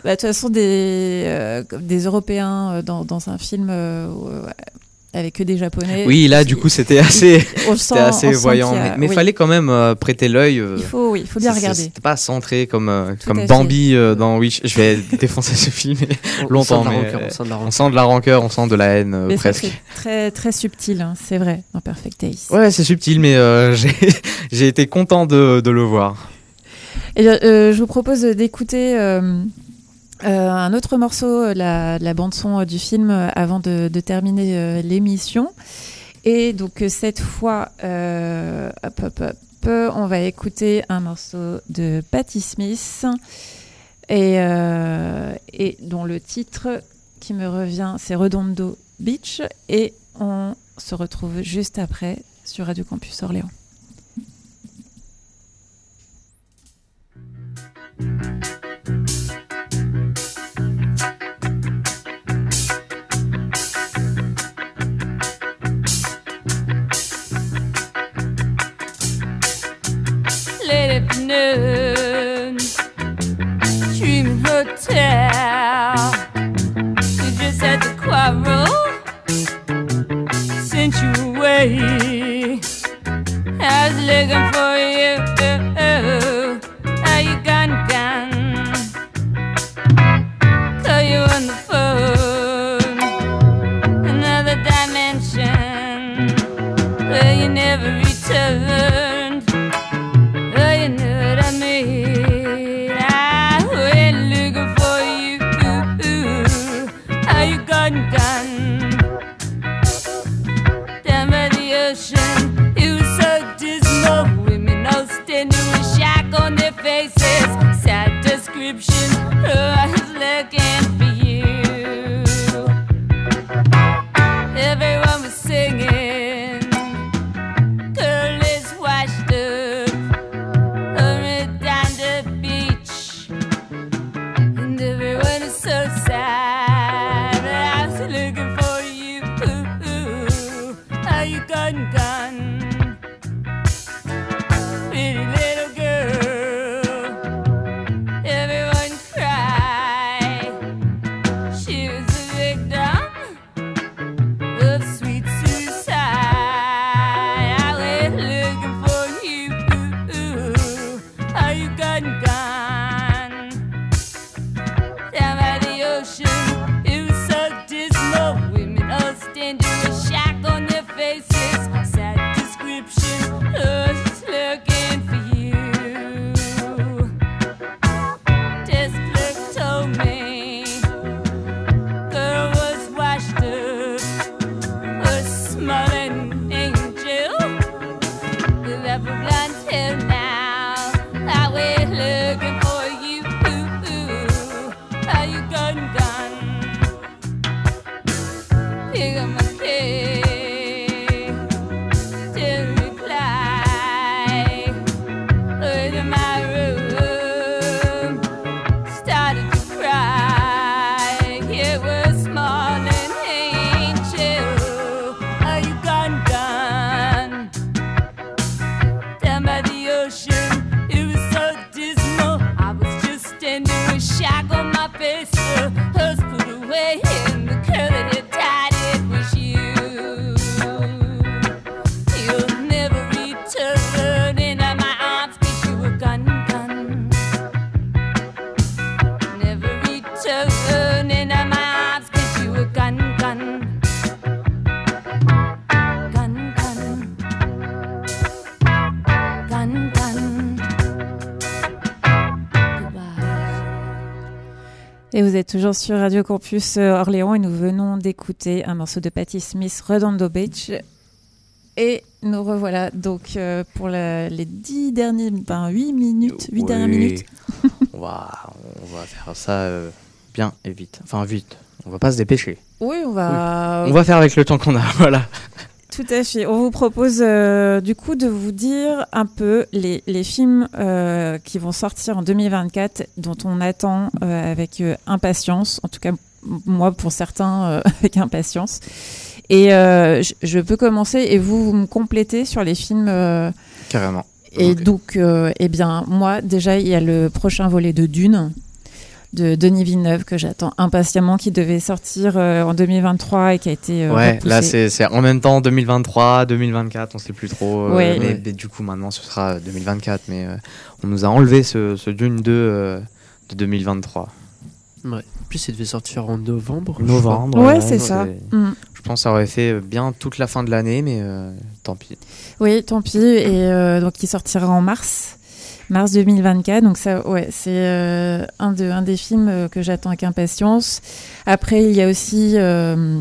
Bah, de toute façon, des, euh, des Européens euh, dans, dans un film euh, avec que des Japonais. Oui, là, du coup, c'était assez, sent, c'était assez voyant. a- Mais, mais oui. fallait quand même euh, prêter l'œil. euh, Il faut, oui, il faut bien regarder. C'était pas centré comme, euh, comme. Bambi euh, dans Wish. Je vais défoncer ce film. On- Longtemps, on sent de la mais, rancœur, on sent de la On rancœur. sent de la rancœur, on sent de la haine euh, Mais presque. très, très subtil, hein, c'est vrai, dans Perfect Days. Ouais, c'est subtil, mais euh, j'ai j'ai été content de, de le voir. Et bien, euh, je vous propose d'écouter euh, un autre morceau, euh, la, bande-son euh, du film, avant de, terminer l'émission. Et donc, cette fois, hop, hop, hop, on va écouter un morceau de Patti Smith, et dont le titre qui me revient, c'est Redondo Beach. Et on se retrouve juste après sur Radio Campus Orléans. Afternoon, dreaming hotel. You just had to quarrel, sent you away. I was looking for you. and go. Et vous êtes toujours sur Radio Campus euh, Orléans et nous venons d'écouter un morceau de Patti Smith, Redondo Beach. Et nous revoilà donc euh, pour la- les 10 derniers, ben 8 minutes, 8 dernières Oui. minutes. on, va, on va faire ça euh, bien et vite. Enfin, vite. On va pas se dépêcher. Oui, on va. On va faire avec le temps qu'on a. Voilà. Tout à fait. On vous propose euh, du coup de vous dire un peu les, les films euh, qui vont sortir en 2024 dont on attend euh, avec impatience. En tout cas, moi pour certains avec impatience. Et je, je peux commencer et vous, vous me complétez sur les films. Carrément. et donc, eh bien, moi déjà, il y a le prochain volet de Dune de Denis Villeneuve que j'attends impatiemment, qui devait sortir euh, en 2023 et qui a été euh, Ouais, repoussé. là c'est c'est en même temps 2023, 2024, on sait plus trop. euh, Ouais. mais, Ouais. mais du coup maintenant ce sera 2024, mais euh, on nous a enlevé ce, ce Dune 2 euh, de 2023. En plus, il devait sortir en novembre. Novembre. Ouais, c'est ça. Mm. Je pense que ça aurait fait bien toute la fin de l'année, mais euh, tant pis. Oui, tant pis. Et euh, donc, il sortira en mars, mars 2024. Donc, ça, ouais, c'est euh, un, de, un des films euh, que j'attends avec impatience. Après, il y a aussi euh,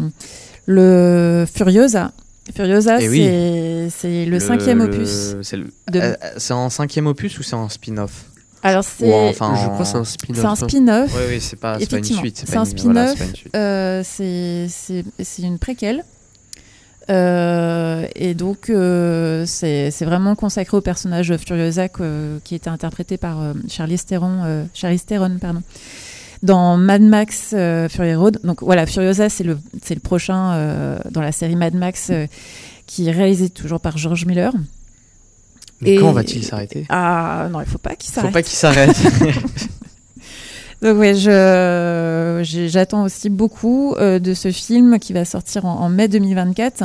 le Furiosa. Furiosa, Eh oui. c'est c'est le, cinquième le- opus. C'est de- euh, en cinquième opus ou c'est en spin-off? Alors, c'est enfin. Je crois que c'est un spin-off. c'est un hein. spin-off. Oui, oui, c'est pas, c'est pas une suite. c'est un pas une- voilà, spin-off. c'est une. Euh, c'est- c'est une préquelle. Euh, et donc, euh, c'est vraiment consacré au personnage de Furiosa que- qui était interprété par euh, Charlize Theron, euh, Charlize Theron pardon, dans Mad Max euh, Fury Road. Donc voilà, Furiosa, c'est le, le prochain euh, dans la série Mad Max euh, qui est réalisé toujours par George Miller. Mais et- quand va-t-il s'arrêter? Ah non, il faut pas qu'il Faut s'arrête. pas qu'il s'arrête. Donc ouais, je j'attends aussi beaucoup euh, de ce film qui va sortir en, en mai 2024.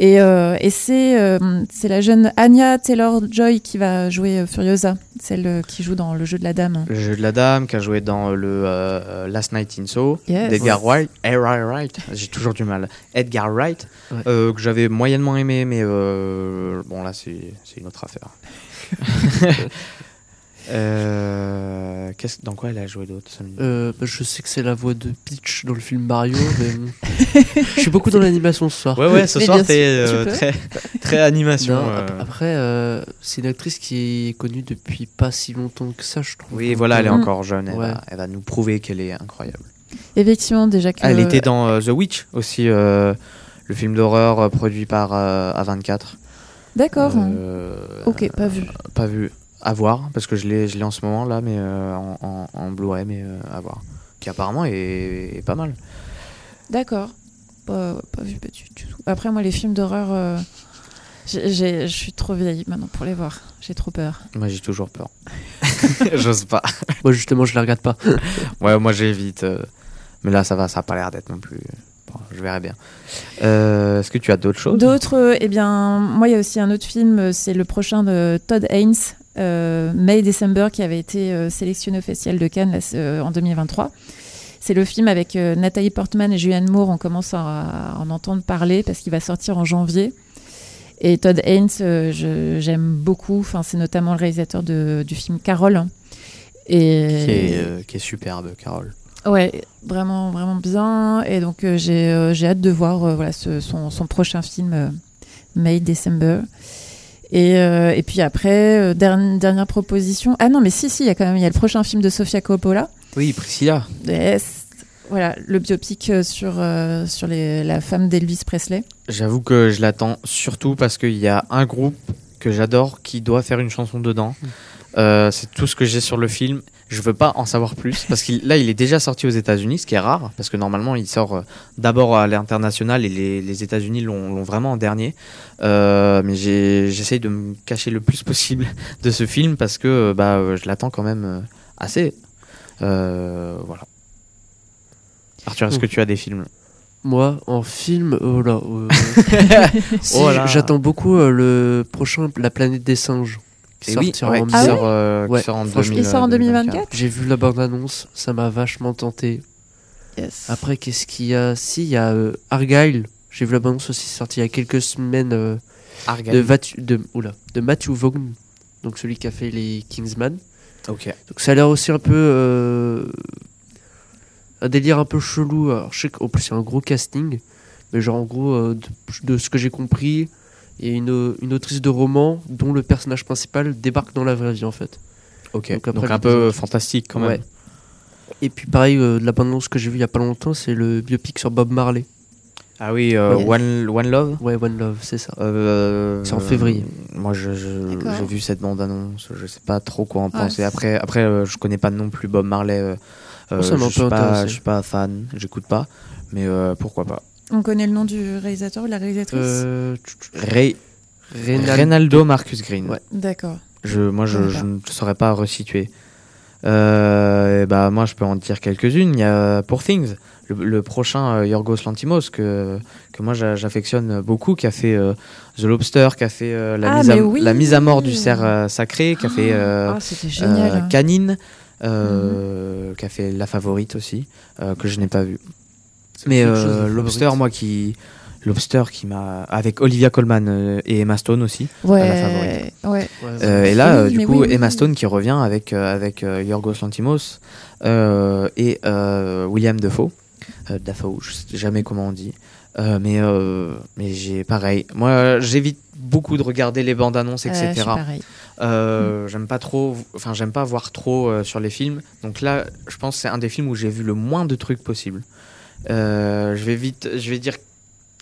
Et, euh, et c'est euh, c'est la jeune Anya Taylor-Joy qui va jouer Furiosa, celle qui joue dans le jeu de la dame. le jeu de la dame qui a joué dans le Last Night in Soho Yes. d'Edgar Wright. Edgar Wright, j'ai toujours du mal. Edgar Wright, Ouais. que j'avais moyennement aimé, mais bon là c'est une autre affaire. Euh, dans quoi elle a joué d'autre Euh, bah, je sais que c'est la voix de Peach dans le film Mario, mais je suis beaucoup dans l'animation ce soir. Ouais ouais, ce Mais soir t'es euh, très très animation. Non, euh. ap- Après, euh, c'est une actrice qui est connue depuis pas si longtemps que ça, je trouve. Oui, voilà, elle est Mm. encore jeune. Elle, Ouais. va, elle va nous prouver qu'elle est incroyable. Effectivement, déjà que Elle était dans euh, The Witch aussi, euh, le film d'horreur produit par euh, A24. D'accord. Euh, ok, pas vu. Pas vu. À voir, parce que je l'ai, je l'ai en ce moment là, mais euh, en, en, en Blu-ray, mais euh, à voir. Qui apparemment est, est pas mal. D'accord. Pas, pas vu pas du, du tout. Après, moi, les films d'horreur, euh, je suis trop vieille maintenant pour les voir. J'ai trop peur. Moi j'ai toujours peur. J'ose pas. Moi, justement, je la regarde pas. Ouais, moi j'évite. mais là ça va, ça a pas l'air d'être non plus. Bon, je verrai bien. Euh, est-ce que tu as d'autres choses? D'autres, euh, eh bien, moi, il y a aussi un autre film, c'est le prochain de Todd Haynes, euh, May December, qui avait été euh, sélectionné au Festival de Cannes là, euh, en 2023. C'est le film avec euh, Nathalie Portman et Julianne Moore. On commence à, à en entendre parler parce qu'il va sortir en janvier. Et Todd Haynes, euh, j'aime beaucoup. Enfin, c'est notamment le réalisateur de- du film Carole. qui, Et est, euh, qui est superbe, Carole. Ouais, vraiment, vraiment bien. Et donc, euh, j'ai euh, hâte de voir euh, voilà, ce- son, son prochain film, euh, May December. Et, euh, et puis après, euh, dernière, dernière proposition. Ah non, mais si, si, il y a quand même il y a le prochain film de Sofia Coppola. Oui, Priscilla. Yes. Voilà, le biopic euh, sur, euh, sur les, la femme d'Elvis Presley. J'avoue que je l'attends surtout parce qu'il y a un groupe que j'adore qui doit faire une chanson dedans. Euh, c'est tout ce que j'ai sur le film. Je veux pas en savoir plus parce que là, il est déjà sorti aux États-Unis, ce qui est rare parce que normalement, il sort euh, d'abord à l'international et les, les États-Unis l'ont vraiment en dernier. Euh, mais j'essaye de me cacher le plus possible de ce film parce que euh, bah, je l'attends quand même assez. Voilà. Arthur, est-ce que tu as des films? Moi, en film, oh là. euh, si, Oh là. J'attends beaucoup euh, le prochain, La planète des singes. Qui oui, ouais, qui, Ah sort, euh, qui Ouais, sort en franchement, 2000, Il sort en 2024 J'ai vu la bande-annonce, ça m'a vachement tenté. Yes. Après, qu'est-ce qu'il y a? Si, il y a euh, Argyle. J'ai vu la bande-annonce aussi sortie il y a quelques semaines euh, Argyle. de, Vatu- de, oula, de Matthew Vaughn, donc celui qui a fait les Kingsman. Ok. Donc ça a l'air aussi un peu euh, un délire un peu chelou. Alors je sais qu'en plus c'est un gros casting, mais genre en gros euh, de, de ce que j'ai compris, et une, une autrice de roman dont le personnage principal débarque dans la vraie vie en fait. Ok. Donc Donc, après, un les peu autres- fantastique quand même. Ouais. Et puis pareil, euh, de la bande-annonce que j'ai vue il y a pas longtemps, c'est le biopic sur Bob Marley. Ah oui, euh, Ouais. One, One Love? Ouais, One Love, c'est ça. Euh, C'est en février. Moi, je, je- D'accord. j'ai vu cette bande-annonce. Je sais pas trop quoi en Ouais, penser. Après, après, euh, je connais pas non plus Bob Marley. euh, euh, Oh, je un suis pas, je suis pas fan. J'écoute pas. Mais euh, pourquoi pas. On connaît le nom du réalisateur ou de la réalisatrice Euh, Ray, Reynald- Reynaldo Marcus Green. Ouais. D'accord. Je, moi, je, ne saurais pas resituer. Euh, bah, moi, je peux en dire quelques-unes. Il y a Poor Things, le, le prochain euh, Yorgos Lantimos, que, que moi j'a- j'affectionne beaucoup, qui a fait euh, The Lobster, qui a fait euh, la, Ah, mise à, mais oui. la mise à mort du cerf euh, sacré, qui a fait euh, Ah, génial. euh, hein. Canine, euh, qui a fait La Favorite aussi, euh, que je n'ai pas vu. Mais euh. Lobster, moi qui. Lobster qui m'a. Avec Olivia Colman euh, et Emma Stone aussi. Ouais, la favorite. ouais. Ouais, Euh, et là, Oui, euh, du coup, oui, oui, Emma oui. Stone qui revient avec, avec Yorgos Lantimos euh, et William Defoe. Euh, Dafoe, je sais jamais comment on dit. Euh, mais euh, mais j'ai pareil. Moi, j'évite beaucoup de regarder les bandes annonces, je etc. suis pareil. Euh, J'aime pas trop, enfin j'aime pas voir trop euh, sur les films. Donc là, je pense que c'est un des films où j'ai vu le moins de trucs possible. Euh, je vais vite, je vais dire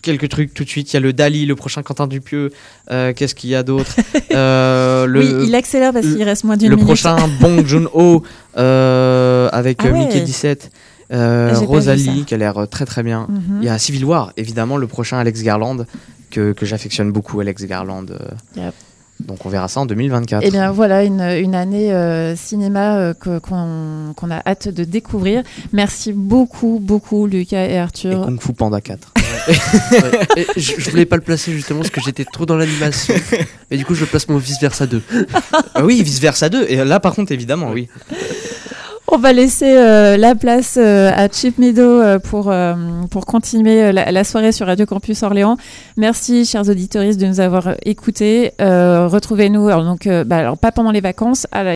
quelques trucs tout de suite. Il y a le Dali, le prochain Quentin Dupieux. Euh, Qu'est-ce qu'il y a d'autre Euh, le, oui, il accélère parce le- qu'il reste moins d'une le minute. prochain Bong Joon-ho euh, avec Ah ouais. Mickey 17. Euh, J'ai pas vu Rosalie qui a l'air très très bien. Mhm. Il y a Civil War, évidemment, le prochain Alex Garland que, que j'affectionne beaucoup, Alex Garland. Yep. Donc on verra ça en 2024. Eh bien voilà, une, une année euh, cinéma euh, qu'on qu'on a hâte de découvrir. Merci beaucoup, beaucoup Lucas et Et Arthur. Kung Fu Panda 4. Ouais. Et je, je voulais pas le placer justement parce que j'étais trop dans l'animation. Et du coup, je place mon vice versa 2. Ah oui, vice versa 2. Et là, par contre, évidemment, oui. On va laisser euh, la place euh, à Chip Meadow euh, pour, pour continuer la, soirée sur Radio Campus Orléans. Merci, chers auditeurs, de nous avoir écoutés. Retrouvez-nous, alors, donc, bah, alors, pas pendant les vacances, à la